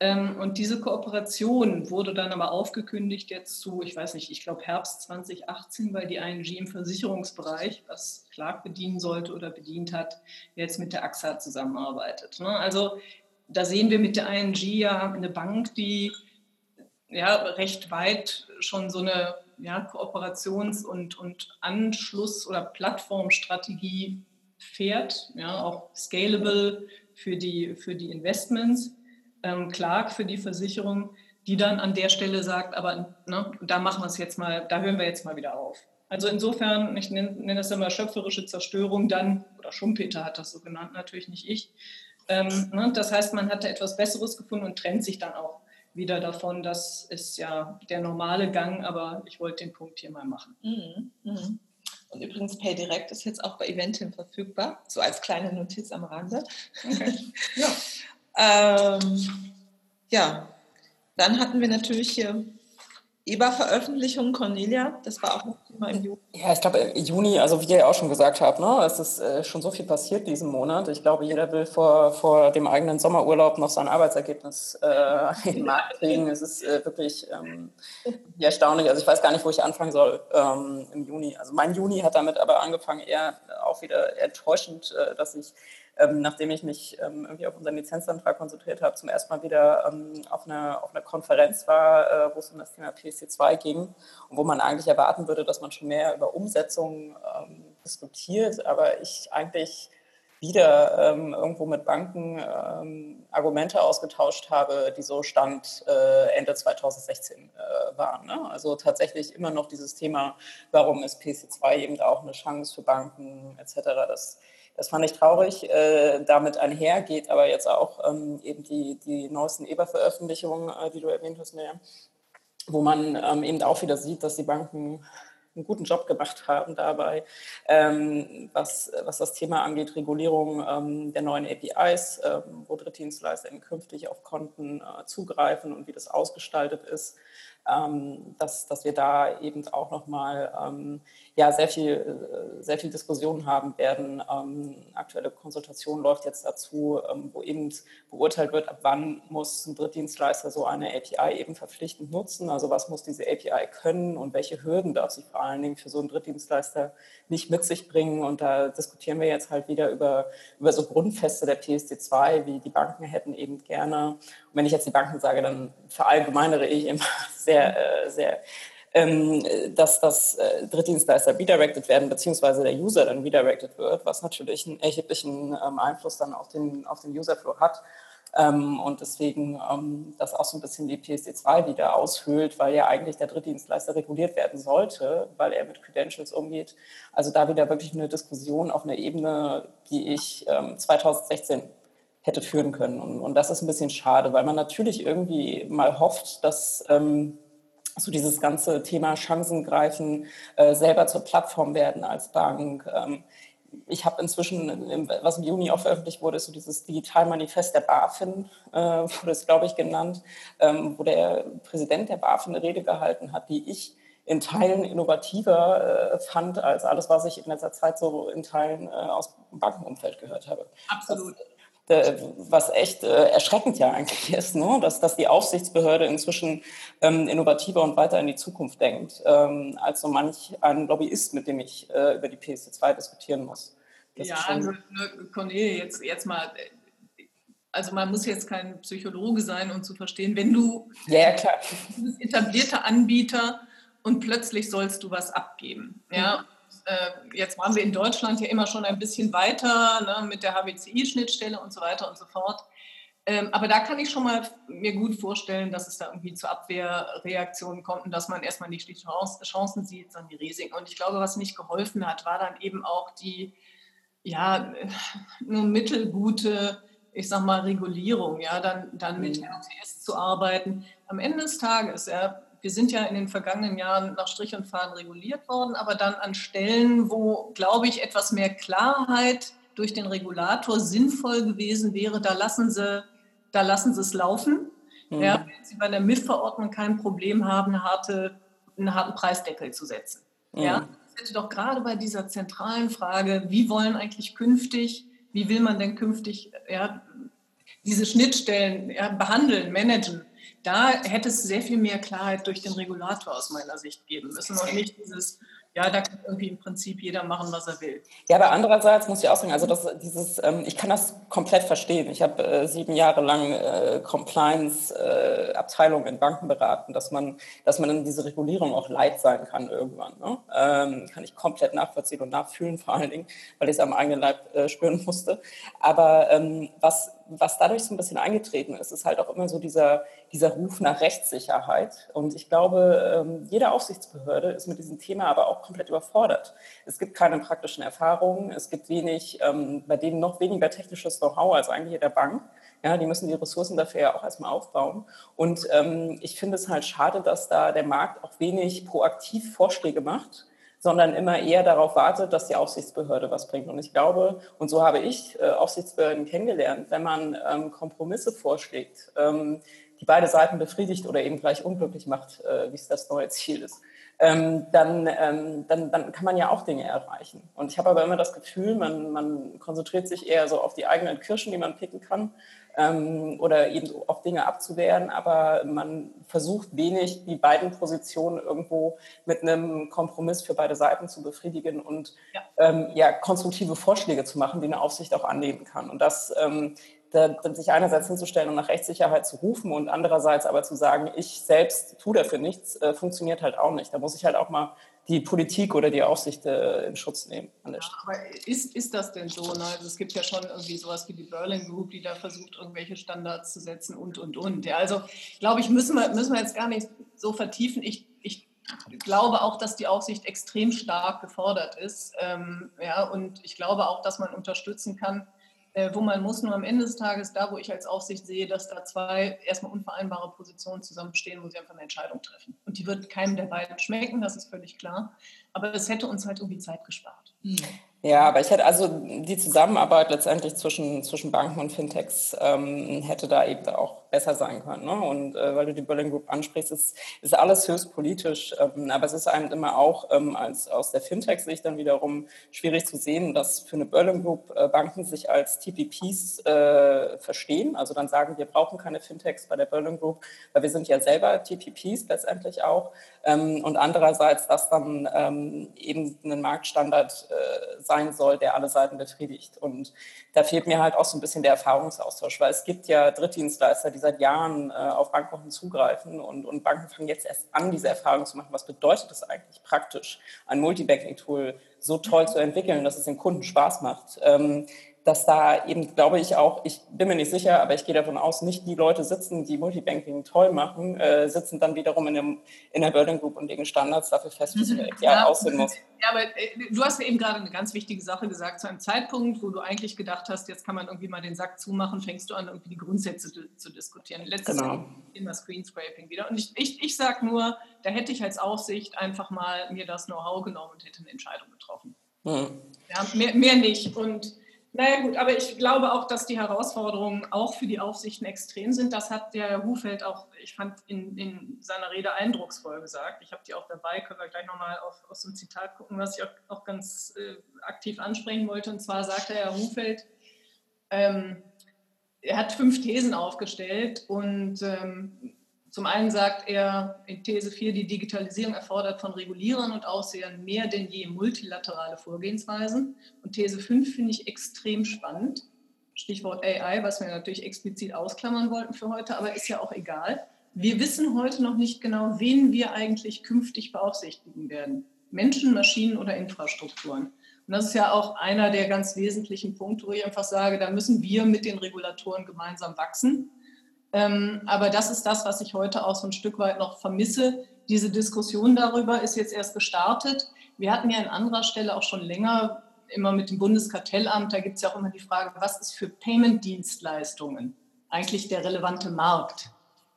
Ähm, und diese Kooperation wurde dann aber aufgekündigt jetzt zu, ich weiß nicht, ich glaube Herbst 2018, weil die ING im Versicherungsbereich, was Clark bedienen sollte oder bedient hat, jetzt mit der AXA zusammenarbeitet. Ne? Also da sehen wir mit der ING ja eine Bank, die ja, recht weit schon so eine ja, Kooperations- und, und Anschluss- oder Plattformstrategie fährt, ja, auch scalable für die, für die Investments, ähm, Clark für die Versicherung, die dann an der Stelle sagt, aber ne, da machen wir es jetzt mal, da hören wir jetzt mal wieder auf. Also insofern, ich nenne, nenne das immer schöpferische Zerstörung dann, oder Schumpeter hat das so genannt, natürlich nicht ich. Ähm, ne, das heißt, man hatte etwas Besseres gefunden und trennt sich dann auch wieder davon, das ist ja der normale Gang, aber ich wollte den Punkt hier mal machen. Mhm. Mhm. Und übrigens, PayDirect ist jetzt auch bei Eventim verfügbar, so als kleine Notiz am Rande. Okay. ja. ähm, ja, dann hatten wir natürlich hier EBA-Veröffentlichung, Cornelia, das war auch noch Thema im Juni. Ja, ich glaube, Juni, also wie ihr auch schon gesagt habt, ne, es ist äh, schon so viel passiert diesen Monat. Ich glaube, jeder will vor, vor dem eigenen Sommerurlaub noch sein Arbeitsergebnis äh, in den Markt kriegen. Es ist äh, wirklich ähm, erstaunlich. Also ich weiß gar nicht, wo ich anfangen soll ähm, im Juni. Also mein Juni hat damit aber angefangen, eher auch wieder enttäuschend, äh, dass ich ähm, nachdem ich mich ähm, irgendwie auf unseren Lizenzantrag konzentriert habe, zum ersten Mal wieder ähm, auf, eine, auf einer Konferenz war, äh, wo es um das Thema PSD2 ging und wo man eigentlich erwarten würde, dass man schon mehr über Umsetzung ähm, diskutiert, aber ich eigentlich wieder ähm, irgendwo mit Banken ähm, Argumente ausgetauscht habe, die so Stand äh, Ende 2016 äh, waren. Ne? Also tatsächlich immer noch dieses Thema, warum ist PC2 eben auch eine Chance für Banken etc. Das das fand ich traurig. Äh, damit einher geht aber jetzt auch ähm, eben die, die neuesten EBA-Veröffentlichungen, äh, die du erwähnt hast, Näher, wo man ähm, eben auch wieder sieht, dass die Banken einen guten Job gemacht haben dabei, ähm, was, was das Thema angeht, Regulierung ähm, der neuen APIs, ähm, wo Drittdienstleister künftig auf Konten äh, zugreifen und wie das ausgestaltet ist ähm, dass, dass wir da eben auch nochmal ähm, ja, sehr, viel, äh, sehr viel Diskussion haben werden. Ähm, aktuelle Konsultation läuft jetzt dazu, ähm, wo eben beurteilt wird, ab wann muss ein Drittdienstleister so eine API eben verpflichtend nutzen. Also was muss diese API können und welche Hürden darf sie vor allen Dingen für so einen Drittdienstleister nicht mit sich bringen. Und da diskutieren wir jetzt halt wieder über, über so Grundfeste der PSD2, wie die Banken hätten eben gerne. Wenn ich jetzt die Banken sage, dann verallgemeinere ich immer sehr, äh, sehr ähm, dass das äh, Drittdienstleister redirected werden, beziehungsweise der User dann redirected wird, was natürlich einen erheblichen ähm, Einfluss dann auf den, auf den Userflow hat. Ähm, und deswegen ähm, das auch so ein bisschen die PSD2 wieder aushöhlt, weil ja eigentlich der Drittdienstleister reguliert werden sollte, weil er mit Credentials umgeht. Also da wieder wirklich eine Diskussion auf einer Ebene, die ich ähm, 2016 hätte führen können. Und, und, das ist ein bisschen schade, weil man natürlich irgendwie mal hofft, dass ähm, so dieses ganze Thema Chancengreifen äh, selber zur Plattform werden als Bank. Ähm, ich habe inzwischen, was im Juni auch veröffentlicht wurde, ist so dieses Digitalmanifest der BaFin, äh, wurde es, glaube ich, genannt, ähm, wo der Präsident der BaFin eine Rede gehalten hat, die ich in Teilen innovativer äh, fand als alles, was ich in letzter Zeit so in Teilen äh, aus dem Bankenumfeld gehört habe. Absolut. Das, was echt äh, erschreckend ja eigentlich ist, ne? dass, dass die Aufsichtsbehörde inzwischen ähm, innovativer und weiter in die Zukunft denkt, ähm, als so manch ein Lobbyist, mit dem ich äh, über die PSD2 diskutieren muss. Das ja, nur, nur Cornelia, jetzt, jetzt mal, also man muss jetzt kein Psychologe sein, um zu verstehen, wenn du ja, ja, klar. etablierter Anbieter und plötzlich sollst du was abgeben. Ja? Äh, jetzt waren wir in Deutschland ja immer schon ein bisschen weiter ne, mit der HBCI-Schnittstelle und so weiter und so fort. Ähm, aber da kann ich schon mal mir gut vorstellen, dass es da irgendwie zu Abwehrreaktionen kommt und dass man erstmal nicht die Chancen sieht, sondern die Risiken. Und ich glaube, was nicht geholfen hat, war dann eben auch die, ja, nur mittelgute, ich sag mal, Regulierung, ja, dann, dann mit RTS mhm. zu arbeiten. Am Ende des Tages, ja, wir sind ja in den vergangenen Jahren nach Strich und Faden reguliert worden, aber dann an Stellen, wo, glaube ich, etwas mehr Klarheit durch den Regulator sinnvoll gewesen wäre, da lassen sie, da lassen sie es laufen. Mhm. Ja, wenn sie bei der MIF-Verordnung kein Problem haben, harte, einen harten Preisdeckel zu setzen. Mhm. Ja, das hätte doch gerade bei dieser zentralen Frage, wie wollen eigentlich künftig, wie will man denn künftig ja, diese Schnittstellen ja, behandeln, managen? Da hätte es sehr viel mehr Klarheit durch den Regulator aus meiner Sicht geben müssen und nicht dieses, ja, da kann irgendwie im Prinzip jeder machen, was er will. Ja, aber andererseits muss ich auch sagen, also das, dieses, ähm, ich kann das komplett verstehen. Ich habe äh, sieben Jahre lang äh, Compliance-Abteilung äh, in Banken beraten, dass man, dass man in diese Regulierung auch leid sein kann irgendwann. Ne? Ähm, kann ich komplett nachvollziehen und nachfühlen vor allen Dingen, weil ich es am eigenen Leib äh, spüren musste. Aber ähm, was was dadurch so ein bisschen eingetreten ist, ist halt auch immer so dieser, dieser Ruf nach Rechtssicherheit. Und ich glaube, ähm, jede Aufsichtsbehörde ist mit diesem Thema aber auch komplett überfordert. Es gibt keine praktischen Erfahrungen, es gibt wenig, ähm, bei denen noch weniger technisches Know-how als eigentlich in der Bank. Ja, die müssen die Ressourcen dafür ja auch erstmal aufbauen. Und ähm, ich finde es halt schade, dass da der Markt auch wenig proaktiv Vorschläge macht sondern immer eher darauf wartet, dass die Aufsichtsbehörde was bringt. Und ich glaube, und so habe ich äh, Aufsichtsbehörden kennengelernt, wenn man ähm, Kompromisse vorschlägt, ähm, die beide Seiten befriedigt oder eben gleich unglücklich macht, äh, wie es das neue Ziel ist, ähm, dann, ähm, dann, dann kann man ja auch Dinge erreichen. Und ich habe aber immer das Gefühl, man, man konzentriert sich eher so auf die eigenen Kirschen, die man picken kann ähm, oder eben auch Dinge abzuwehren, aber man versucht wenig, die beiden Positionen irgendwo mit einem Kompromiss für beide Seiten zu befriedigen und ja, ähm, ja konstruktive Vorschläge zu machen, die eine Aufsicht auch annehmen kann. Und das ähm, da, sich einerseits hinzustellen und nach Rechtssicherheit zu rufen und andererseits aber zu sagen, ich selbst tue dafür nichts, äh, funktioniert halt auch nicht. Da muss ich halt auch mal die Politik oder die Aufsicht äh, in Schutz nehmen. Ja, aber ist, ist das denn so? Ne? Also es gibt ja schon irgendwie sowas wie die Berlin Group, die da versucht, irgendwelche Standards zu setzen und, und, und. Ja, also glaube ich, müssen wir, müssen wir jetzt gar nicht so vertiefen. Ich, ich glaube auch, dass die Aufsicht extrem stark gefordert ist. Ähm, ja, und ich glaube auch, dass man unterstützen kann, äh, wo man muss. Nur am Ende des Tages, da wo ich als Aufsicht sehe, dass da zwei erstmal unvereinbare Positionen zusammenstehen, muss ich einfach eine Entscheidung treffen. Und die wird keinem der beiden schmecken, das ist völlig klar. Aber es hätte uns halt irgendwie Zeit gespart. Mhm. Ja, aber ich hätte also die Zusammenarbeit letztendlich zwischen, zwischen Banken und Fintechs ähm, hätte da eben auch besser sein können. Ne? Und äh, weil du die Berlin Group ansprichst, ist, ist alles höchst politisch. Ähm, aber es ist einem immer auch ähm, als, aus der Fintech-Sicht dann wiederum schwierig zu sehen, dass für eine Berlin Group äh, Banken sich als TPPs äh, verstehen. Also dann sagen, wir brauchen keine Fintechs bei der Berlin Group, weil wir sind ja selber TPPs letztendlich auch. Ähm, und andererseits, dass dann ähm, eben ein Marktstandard äh, sein soll, der alle Seiten befriedigt. Und da fehlt mir halt auch so ein bisschen der Erfahrungsaustausch, weil es gibt ja Drittdienstleister, die seit Jahren äh, auf Bankkonten zugreifen und, und Banken fangen jetzt erst an, diese Erfahrung zu machen. Was bedeutet es eigentlich praktisch, ein Multibanking-Tool so toll zu entwickeln, dass es den Kunden Spaß macht? Ähm, dass da eben, glaube ich auch, ich bin mir nicht sicher, aber ich gehe davon aus, nicht die Leute sitzen, die Multibanking toll machen, äh, sitzen dann wiederum in, dem, in der Burden Group und legen Standards dafür fest, wie es mhm. ja, aussehen muss. Ja, aber äh, du hast eben gerade eine ganz wichtige Sache gesagt. Zu einem Zeitpunkt, wo du eigentlich gedacht hast, jetzt kann man irgendwie mal den Sack zumachen, fängst du an, irgendwie die Grundsätze zu, zu diskutieren. Letztes genau. Jahr immer Screenscraping wieder. Und ich, ich, ich sage nur, da hätte ich als Aussicht einfach mal mir das Know-how genommen und hätte eine Entscheidung getroffen. Mhm. Ja, mehr, mehr nicht. Und Naja gut, aber ich glaube auch, dass die Herausforderungen auch für die Aufsichten extrem sind. Das hat der Hufeld auch, ich fand, in, in seiner Rede eindrucksvoll gesagt. Ich habe die auch dabei, können wir gleich nochmal aus dem Zitat gucken, was ich auch, auch ganz äh, aktiv ansprechen wollte. Und zwar sagte Herr Hufeld, ähm, er hat fünf Thesen aufgestellt und ähm, zum einen sagt er in These 4, die Digitalisierung erfordert von Regulierern und Aussehern mehr denn je multilaterale Vorgehensweisen. Und These 5 finde ich extrem spannend. Stichwort AI, was wir natürlich explizit ausklammern wollten für heute, aber ist ja auch egal. Wir wissen heute noch nicht genau, wen wir eigentlich künftig beaufsichtigen werden. Menschen, Maschinen oder Infrastrukturen. Und das ist ja auch einer der ganz wesentlichen Punkte, wo ich einfach sage, da müssen wir mit den Regulatoren gemeinsam wachsen aber das ist das, was ich heute auch so ein Stück weit noch vermisse. Diese Diskussion darüber ist jetzt erst gestartet. Wir hatten ja an anderer Stelle auch schon länger immer mit dem Bundeskartellamt, da gibt es ja auch immer die Frage, was ist für Payment-Dienstleistungen eigentlich der relevante Markt?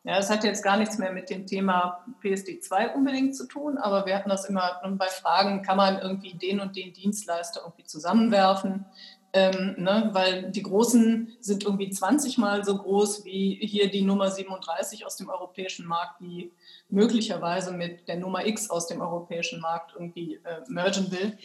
Ja, das hat jetzt gar nichts mehr mit dem Thema PSD2 unbedingt zu tun, aber wir hatten das immer bei Fragen, kann man irgendwie den und den Dienstleister irgendwie zusammenwerfen? Ähm, ne, weil die Großen sind irgendwie 20 Mal so groß wie hier die Nummer 37 aus dem europäischen Markt, die möglicherweise mit der Nummer X aus dem europäischen Markt irgendwie äh, mergen will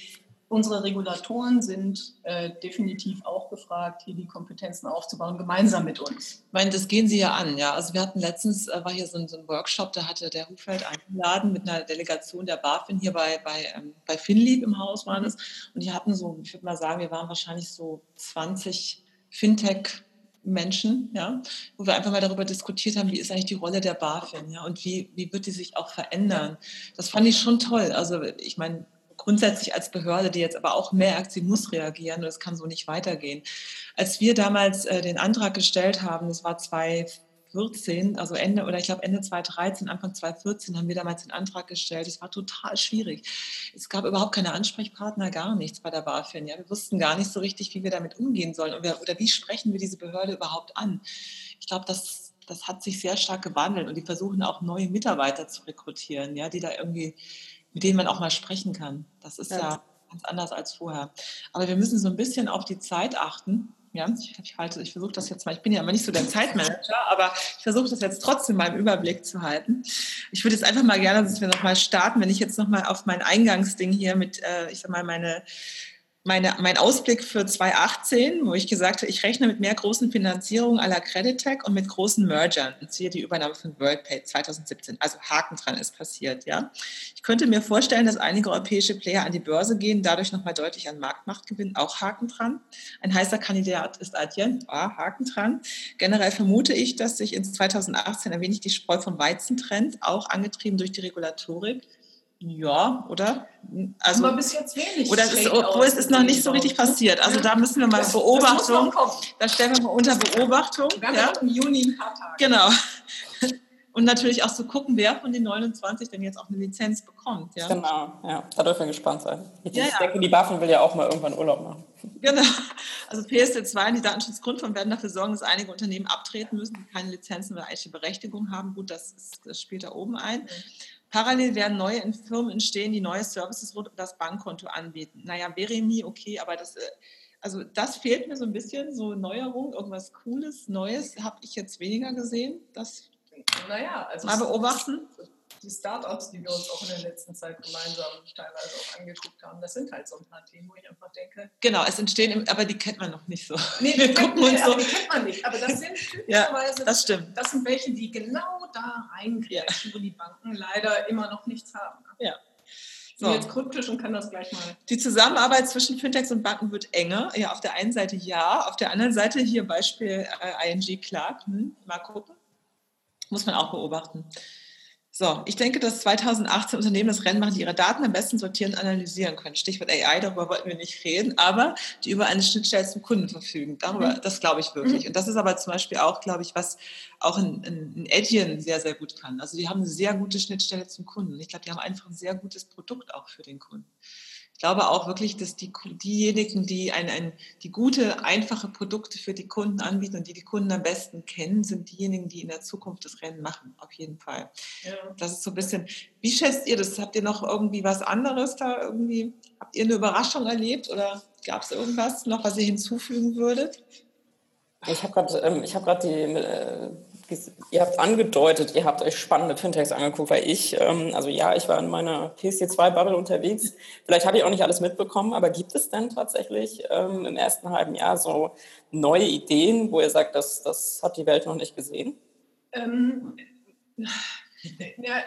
unsere Regulatoren sind äh, definitiv auch gefragt, hier die Kompetenzen aufzubauen, gemeinsam mit uns. Ich meine, das gehen Sie ja an, ja. Also wir hatten letztens, äh, war hier so ein, so ein, Workshop, da hatte der Hufeld eingeladen mit einer Delegation der BaFin hier bei, bei, ähm, bei Finlieb im Haus war das. Und die hatten so, ich würde mal sagen, wir waren wahrscheinlich so 20 Fintech- Menschen, ja, wo wir einfach mal darüber diskutiert haben, wie ist eigentlich die Rolle der BaFin, ja, und wie, wie wird die sich auch verändern. Das fand ich schon toll. Also ich meine, grundsätzlich als Behörde, die jetzt aber auch merkt, sie muss reagieren und es kann so nicht weitergehen. Als wir damals äh, den Antrag gestellt haben, das war 2014, also Ende oder ich glaube Ende 2013, Anfang 2014 haben wir damals den Antrag gestellt. Es war total schwierig. Es gab überhaupt keine Ansprechpartner, gar nichts bei der BaFin. Ja, wir wussten gar nicht so richtig, wie wir damit umgehen sollen oder, oder wie sprechen wir diese Behörde überhaupt an. Ich glaube, das das hat sich sehr stark gewandelt und die versuchen auch neue Mitarbeiter zu rekrutieren, ja, die da irgendwie mit denen man auch mal sprechen kann. Das ist ja, ja ganz anders als vorher. Aber wir müssen so ein bisschen auf die Zeit achten. Ja, ich, ich, halte, ich versuche das jetzt mal, ich bin ja immer nicht so der Zeitmanager, aber ich versuche das jetzt trotzdem mal im Überblick zu halten. Ich würde jetzt einfach mal gerne, dass wir nochmal starten, wenn ich jetzt nochmal auf mein Eingangsding hier mit, äh, ich sag mal, meine meine, mein Ausblick für 2018, wo ich gesagt habe, ich rechne mit mehr großen Finanzierungen aller Credit-Tech und mit großen Mergern. Und siehe die Übernahme von WorldPay 2017. Also Haken dran ist passiert, ja. Ich könnte mir vorstellen, dass einige europäische Player an die Börse gehen, dadurch nochmal deutlich an Marktmacht gewinnen. Auch Haken dran. Ein heißer Kandidat ist Adyen. Ah, Haken dran. Generell vermute ich, dass sich in 2018 ein wenig die Spreu vom Weizen trennt, auch angetrieben durch die Regulatorik. Ja, oder? Also, Aber bis jetzt wenig. Oder es ist, obwohl es ist noch nicht so richtig passiert. Also da müssen wir mal das, Beobachtung, da stellen wir mal unter Beobachtung. Wir haben ja im Juni ein paar Tage. Genau. Und natürlich auch zu gucken, wer von den 29 denn jetzt auch eine Lizenz bekommt. Ja? Genau, ja, da dürfen wir gespannt sein. Ich ja, denke, ja. die BaFin will ja auch mal irgendwann Urlaub machen. Genau. Also PSD2 und die Datenschutzgrundverordnung werden dafür sorgen, dass einige Unternehmen abtreten müssen, die keine Lizenzen oder eigene Berechtigung haben. Gut, das, ist, das spielt da oben ein. Parallel werden neue Firmen entstehen, die neue Services rund um das Bankkonto anbieten. Naja, Veremi, okay, aber das, äh, also das fehlt mir so ein bisschen, so Neuerung, irgendwas Cooles, Neues habe ich jetzt weniger gesehen. Das naja, also mal beobachten die Startups, die wir uns auch in der letzten Zeit gemeinsam teilweise auch angeguckt haben, das sind halt so ein paar Themen, wo ich einfach denke. Genau, es entstehen, aber die kennt man noch nicht so. Nee, wir gucken uns so. Die kennt man nicht, aber das sind typischerweise, ja, das stimmt. Das sind welche, die genau da reingreifen, ja. wo die Banken leider immer noch nichts haben. Ja. So. Jetzt kryptisch und kann das gleich mal. Die Zusammenarbeit zwischen Fintechs und Banken wird enger. Ja, auf der einen Seite ja, auf der anderen Seite hier Beispiel äh, ING Clark. Hm, mal gucken. Muss man auch beobachten. So, ich denke, dass 2018 Unternehmen das Rennen machen, die ihre Daten am besten sortieren und analysieren können. Stichwort AI, darüber wollten wir nicht reden, aber die über eine Schnittstelle zum Kunden verfügen. Darüber, mhm. das glaube ich wirklich. Mhm. Und das ist aber zum Beispiel auch, glaube ich, was auch ein, Adyen sehr, sehr gut kann. Also die haben eine sehr gute Schnittstelle zum Kunden. Ich glaube, die haben einfach ein sehr gutes Produkt auch für den Kunden glaube auch wirklich, dass die, diejenigen, die ein, ein, die gute, einfache Produkte für die Kunden anbieten und die die Kunden am besten kennen, sind diejenigen, die in der Zukunft das Rennen machen, auf jeden Fall. Ja. Das ist so ein bisschen, wie schätzt ihr das? Habt ihr noch irgendwie was anderes da irgendwie? Habt ihr eine Überraschung erlebt oder gab es irgendwas noch, was ihr hinzufügen würdet? Ich habe gerade ähm, hab die, äh, ihr habt angedeutet, ihr habt euch spannende Fintechs angeguckt, weil ich, ähm, also ja, ich war in meiner PC2-Bubble unterwegs. Vielleicht habe ich auch nicht alles mitbekommen, aber gibt es denn tatsächlich ähm, im ersten halben Jahr so neue Ideen, wo ihr sagt, das, das hat die Welt noch nicht gesehen? Ähm, ja,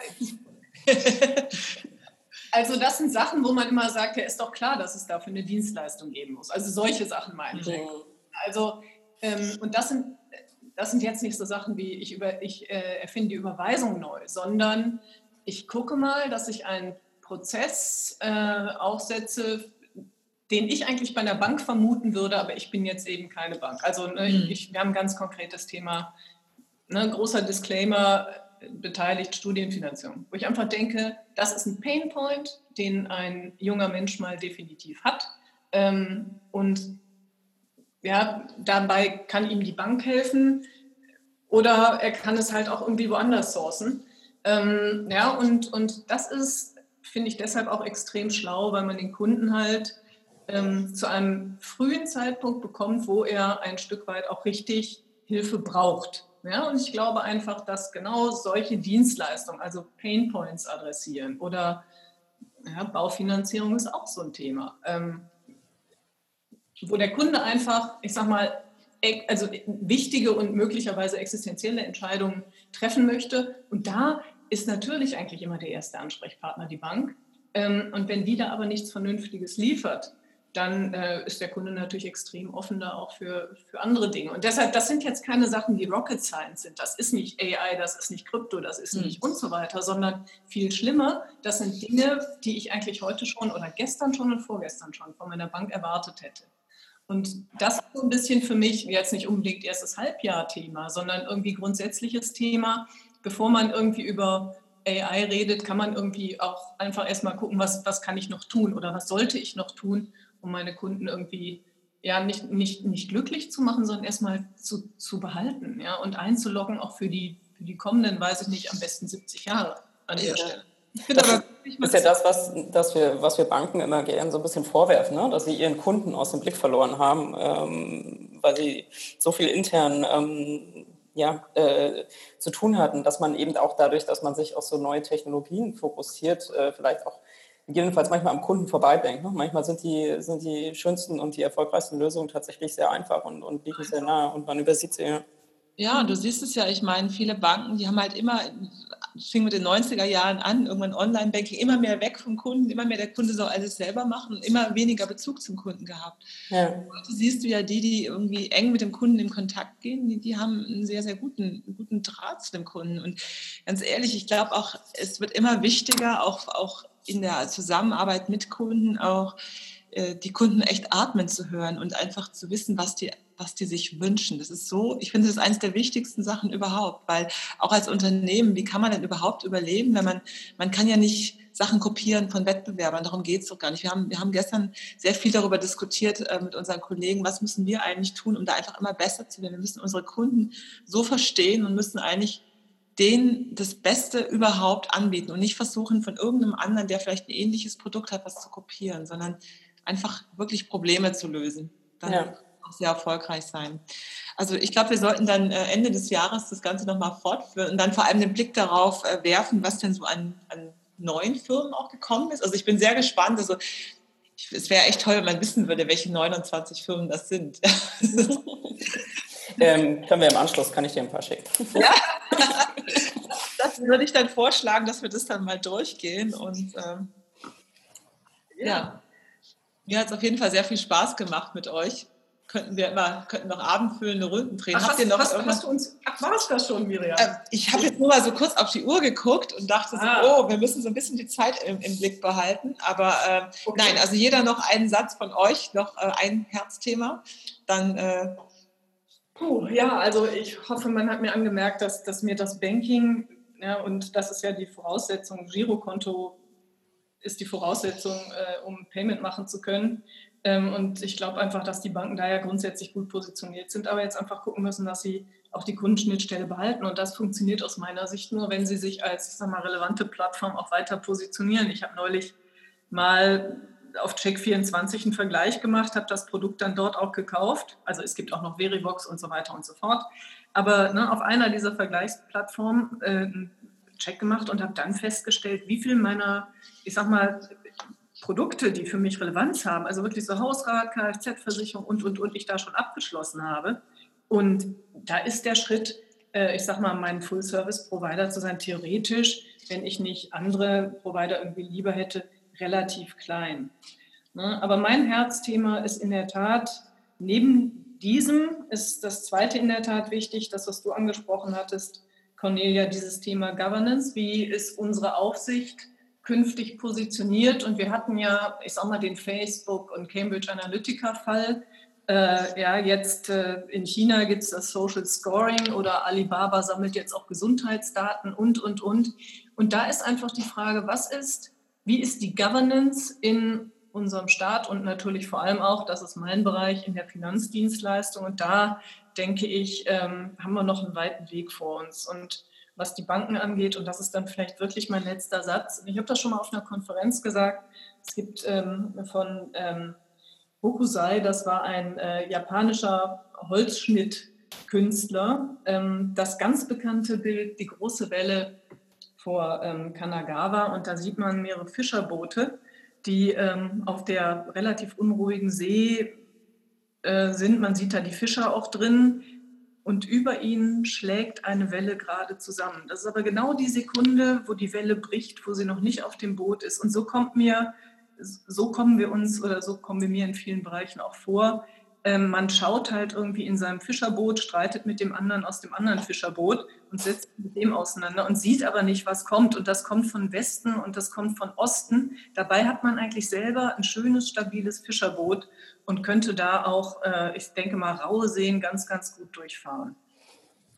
also das sind Sachen, wo man immer sagt, ja, ist doch klar, dass es dafür eine Dienstleistung geben muss. Also solche Sachen meine ich. Mhm. Also, ähm, und das sind das sind jetzt nicht so Sachen wie ich, über, ich äh, erfinde die Überweisung neu, sondern ich gucke mal, dass ich einen Prozess äh, aufsetze, den ich eigentlich bei einer Bank vermuten würde, aber ich bin jetzt eben keine Bank. Also ne, mhm. ich, wir haben ein ganz konkretes Thema, ne, großer Disclaimer, beteiligt Studienfinanzierung, wo ich einfach denke, das ist ein Painpoint, den ein junger Mensch mal definitiv hat. Ähm, und ja, dabei kann ihm die Bank helfen oder er kann es halt auch irgendwie woanders sourcen. Ähm, ja, und, und das ist, finde ich, deshalb auch extrem schlau, weil man den Kunden halt ähm, zu einem frühen Zeitpunkt bekommt, wo er ein Stück weit auch richtig Hilfe braucht. Ja, und ich glaube einfach, dass genau solche Dienstleistungen, also Pain Points adressieren oder ja, Baufinanzierung ist auch so ein Thema. Ähm, wo der Kunde einfach, ich sag mal, also wichtige und möglicherweise existenzielle Entscheidungen treffen möchte. Und da ist natürlich eigentlich immer der erste Ansprechpartner die Bank. Ähm, und wenn die da aber nichts Vernünftiges liefert, dann äh, ist der Kunde natürlich extrem offen da auch für, für andere Dinge. Und deshalb, das sind jetzt keine Sachen, die Rocket Science sind. Das ist nicht AI, das ist nicht Krypto, das ist nicht mhm. und so weiter, sondern viel schlimmer, das sind Dinge, die ich eigentlich heute schon oder gestern schon und vorgestern schon von meiner Bank erwartet hätte. Und das ist so ein bisschen für mich jetzt nicht unbedingt erstes Halbjahr-Thema, sondern irgendwie grundsätzliches Thema. Bevor man irgendwie über AI redet, kann man irgendwie auch einfach erstmal gucken, was, was kann ich noch tun oder was sollte ich noch tun, um meine Kunden irgendwie ja nicht, nicht, nicht glücklich zu machen, sondern erstmal zu, zu behalten ja, und einzuloggen, auch für die, für die kommenden, weiß ich nicht, am besten 70 Jahre an der ja. Stelle. Das ist ja das, was, das wir, was wir Banken immer gerne so ein bisschen vorwerfen, ne? dass sie ihren Kunden aus dem Blick verloren haben, ähm, weil sie so viel intern ähm, ja, äh, zu tun hatten, dass man eben auch dadurch, dass man sich auf so neue Technologien fokussiert, äh, vielleicht auch jedenfalls manchmal am Kunden vorbeidenkt. Ne? Manchmal sind die, sind die schönsten und die erfolgreichsten Lösungen tatsächlich sehr einfach und, und liegen sehr nah und man übersieht sie. Ja. Ja, du siehst es ja, ich meine, viele Banken, die haben halt immer, fing mit den 90er Jahren an, irgendwann Online-Banking, immer mehr weg vom Kunden, immer mehr der Kunde soll alles selber machen und immer weniger Bezug zum Kunden gehabt. Ja. Heute siehst du ja die, die irgendwie eng mit dem Kunden in Kontakt gehen, die, die haben einen sehr, sehr guten, guten Draht zu dem Kunden. Und ganz ehrlich, ich glaube auch, es wird immer wichtiger, auch, auch in der Zusammenarbeit mit Kunden, auch die Kunden echt atmen zu hören und einfach zu wissen, was die was die sich wünschen. Das ist so, ich finde, das ist eines der wichtigsten Sachen überhaupt, weil auch als Unternehmen, wie kann man denn überhaupt überleben, wenn man, man kann ja nicht Sachen kopieren von Wettbewerbern, darum geht es doch gar nicht. Wir haben, wir haben gestern sehr viel darüber diskutiert äh, mit unseren Kollegen, was müssen wir eigentlich tun, um da einfach immer besser zu werden. Wir müssen unsere Kunden so verstehen und müssen eigentlich denen das Beste überhaupt anbieten und nicht versuchen, von irgendeinem anderen, der vielleicht ein ähnliches Produkt hat, was zu kopieren, sondern einfach wirklich Probleme zu lösen. Dann ja auch sehr erfolgreich sein. Also ich glaube, wir sollten dann äh, Ende des Jahres das Ganze nochmal fortführen und dann vor allem den Blick darauf äh, werfen, was denn so an, an neuen Firmen auch gekommen ist. Also ich bin sehr gespannt. Also ich, es wäre echt toll, wenn man wissen würde, welche 29 Firmen das sind. ähm, können wir im Anschluss, kann ich dir ein paar schicken. Ja, das würde ich dann vorschlagen, dass wir das dann mal durchgehen. Und ähm, ja. ja, mir hat es auf jeden Fall sehr viel Spaß gemacht mit euch könnten wir immer, könnten noch abendfüllende Runden drehen. Ach, Habt hast, ihr noch hast, hast du uns, ach, war es das schon, Miriam? Äh, ich habe jetzt nur mal so kurz auf die Uhr geguckt und dachte ah. so, oh, wir müssen so ein bisschen die Zeit im, im Blick behalten. Aber äh, okay. nein, also jeder noch einen Satz von euch, noch äh, ein Herzthema. Dann äh, Puh, ja, also ich hoffe, man hat mir angemerkt, dass, dass mir das Banking, ja, und das ist ja die Voraussetzung, Girokonto ist die Voraussetzung, äh, um Payment machen zu können. Ähm, und ich glaube einfach, dass die Banken da ja grundsätzlich gut positioniert sind, aber jetzt einfach gucken müssen, dass sie auch die Kundenschnittstelle behalten. Und das funktioniert aus meiner Sicht nur, wenn sie sich als, ich sag mal, relevante Plattform auch weiter positionieren. Ich habe neulich mal auf Check24 einen Vergleich gemacht, habe das Produkt dann dort auch gekauft. Also es gibt auch noch Verivox und so weiter und so fort. Aber ne, auf einer dieser Vergleichsplattformen äh, einen Check gemacht und habe dann festgestellt, wie viel meiner, ich sag mal, Produkte, die für mich Relevanz haben, also wirklich so Hausrat, Kfz-Versicherung und, und, und, ich da schon abgeschlossen habe. Und da ist der Schritt, äh, ich sag mal, mein Full-Service-Provider zu sein, theoretisch, wenn ich nicht andere Provider irgendwie lieber hätte, relativ klein. Ne? Aber mein Herzthema ist in der Tat, neben diesem ist das zweite in der Tat wichtig, das, was du angesprochen hattest, Cornelia, dieses Thema Governance. Wie ist unsere Aufsicht? künftig positioniert. Und wir hatten ja, ich sag mal, den Facebook- und Cambridge Analytica-Fall. Äh, ja, jetzt äh, in China gibt es das Social Scoring oder Alibaba sammelt jetzt auch Gesundheitsdaten und, und, und. Und da ist einfach die Frage, was ist, wie ist die Governance in unserem Staat und natürlich vor allem auch, das ist mein Bereich, in der Finanzdienstleistung. Und da denke ich, ähm, haben wir noch einen weiten Weg vor uns. Und was die Banken angeht. Und das ist dann vielleicht wirklich mein letzter Satz. Ich habe das schon mal auf einer Konferenz gesagt. Es gibt ähm, von ähm, Hokusai, das war ein äh, japanischer Holzschnittkünstler, ähm, das ganz bekannte Bild, die große Welle vor ähm, Kanagawa. Und da sieht man mehrere Fischerboote, die ähm, auf der relativ unruhigen See äh, sind. Man sieht da die Fischer auch drin und über ihnen schlägt eine Welle gerade zusammen. Das ist aber genau die Sekunde, wo die Welle bricht, wo sie noch nicht auf dem Boot ist. Und so kommt mir, so kommen wir uns oder so kommen wir mir in vielen Bereichen auch vor. Ähm, man schaut halt irgendwie in seinem Fischerboot, streitet mit dem anderen aus dem anderen Fischerboot und setzt mit dem auseinander und sieht aber nicht, was kommt. Und das kommt von Westen und das kommt von Osten. Dabei hat man eigentlich selber ein schönes, stabiles Fischerboot und könnte da auch, äh, ich denke mal, raue Seen ganz, ganz gut durchfahren.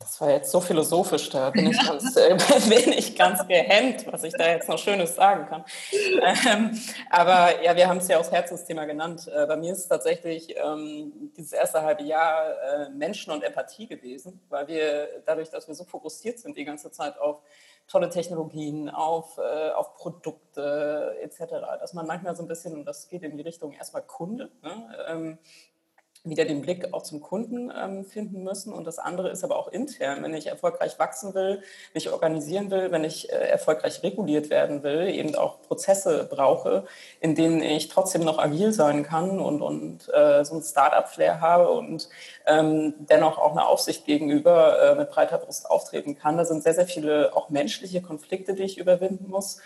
Das war jetzt so philosophisch, da bin ich ganz, äh, bin ich ganz gehemmt, was ich da jetzt noch Schönes sagen kann. Ähm, aber ja, wir haben es ja auch Herzensthema genannt. Äh, bei mir ist es tatsächlich ähm, dieses erste halbe Jahr äh, Menschen und Empathie gewesen, weil wir dadurch, dass wir so fokussiert sind die ganze Zeit auf tolle Technologien, auf, äh, auf Produkte etc., dass man manchmal so ein bisschen, und das geht in die Richtung erstmal Kunde, ne, ähm, wieder den Blick auch zum Kunden ähm, finden müssen. Und das andere ist aber auch intern. Wenn ich erfolgreich wachsen will, mich organisieren will, wenn ich äh, erfolgreich reguliert werden will, eben auch Prozesse brauche, in denen ich trotzdem noch agil sein kann und, und äh, so ein Start-up-Flair habe und ähm, dennoch auch eine Aufsicht gegenüber äh, mit breiter Brust auftreten kann. Da sind sehr, sehr viele auch menschliche Konflikte, die ich überwinden muss.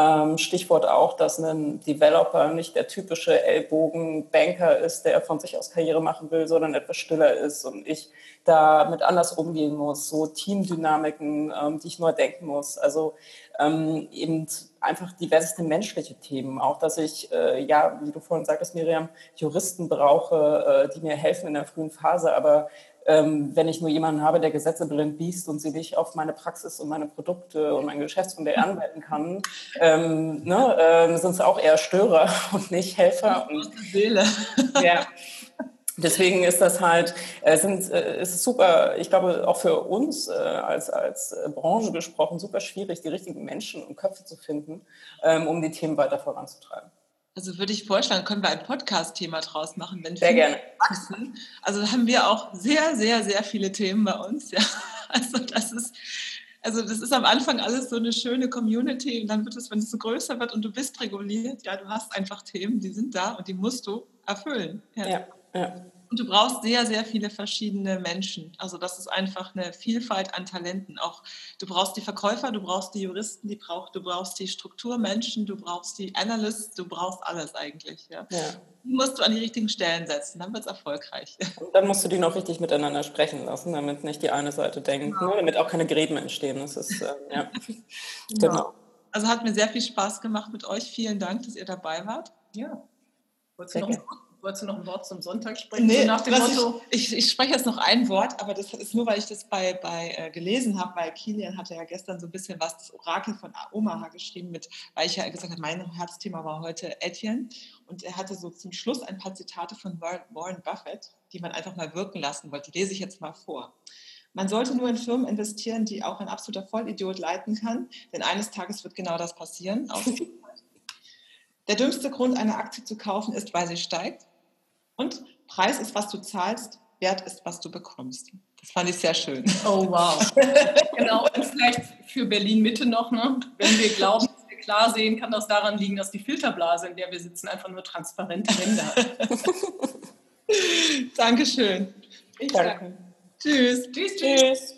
Ähm, Stichwort auch, dass ein Developer nicht der typische Ellbogen-Banker ist, der von sich aus Karriere machen will, sondern etwas stiller ist und ich damit anders umgehen muss, so Teamdynamiken, ähm, die ich neu denken muss. Also ähm, eben einfach diverseste menschliche Themen. Auch, dass ich, äh, ja, wie du vorhin sagtest, Miriam, Juristen brauche, äh, die mir helfen in der frühen Phase, aber wenn ich nur jemanden habe, der Gesetze blind liest und sie nicht auf meine Praxis und meine Produkte und mein Geschäftsmodell anwenden kann, ähm, ne, äh, sind es auch eher Störer und nicht Helfer. Und, Seele. Ja. Deswegen ist das halt, äh, sind, äh, ist super, ich glaube auch für uns äh, als, als Branche gesprochen, super schwierig, die richtigen Menschen und Köpfe zu finden, ähm, um die Themen weiter voranzutreiben. Also würde ich vorschlagen, können wir ein Podcast-Thema draus machen, wenn sehr gerne wachsen. Also haben wir auch sehr, sehr, sehr viele Themen bei uns. Ja. Also das ist, also das ist am Anfang alles so eine schöne Community und dann wird es, wenn es so größer wird und du bist reguliert, ja, du hast einfach Themen, die sind da und die musst du erfüllen. Ja, ja. ja. Und du brauchst sehr, sehr viele verschiedene Menschen. Also das ist einfach eine Vielfalt an Talenten. Auch du brauchst die Verkäufer, du brauchst die Juristen, die brauch, du brauchst die Strukturmenschen, du brauchst die Analysts, du brauchst alles eigentlich. Ja. ja. Die musst du an die richtigen Stellen setzen, dann wird es erfolgreich. Und dann musst du die noch richtig miteinander sprechen lassen, damit nicht die eine Seite denkt, genau. ne, damit auch keine Gräben entstehen. Das ist, äh, ja. genau. genau. Also hat mir sehr viel Spaß gemacht mit euch. Vielen Dank, dass ihr dabei wart. Ja. Wolltest du noch Wolltest du noch ein Wort zum Sonntag sprechen? Nee, so nach dem Motto? Ich, ich, ich, spreche jetzt noch ein Wort, aber das ist nur, weil ich das bei, bei äh, gelesen habe, weil Kilian hatte ja gestern so ein bisschen was, das Orakel von Omaha geschrieben, mit, weil ich ja gesagt habe, mein Herzthema war heute Etienne. Und er hatte so zum Schluss ein paar Zitate von Warren Buffett, die man einfach mal wirken lassen wollte. Die lese ich jetzt mal vor. Man sollte nur in Firmen investieren, die auch ein absoluter Vollidiot leiten kann, denn eines Tages wird genau das passieren. Der dümmste Grund, eine Aktie zu kaufen, ist, weil sie steigt. Und Preis ist, was du zahlst, Wert ist, was du bekommst. Das fand ich sehr schön. Oh, wow. genau, und vielleicht für Berlin Mitte noch, ne? wenn wir glauben, dass wir klar sehen, kann das daran liegen, dass die Filterblase, in der wir sitzen, einfach nur transparente Wände hat. Dankeschön. Ich danke. Tschüss. Tschüss. Tschüss.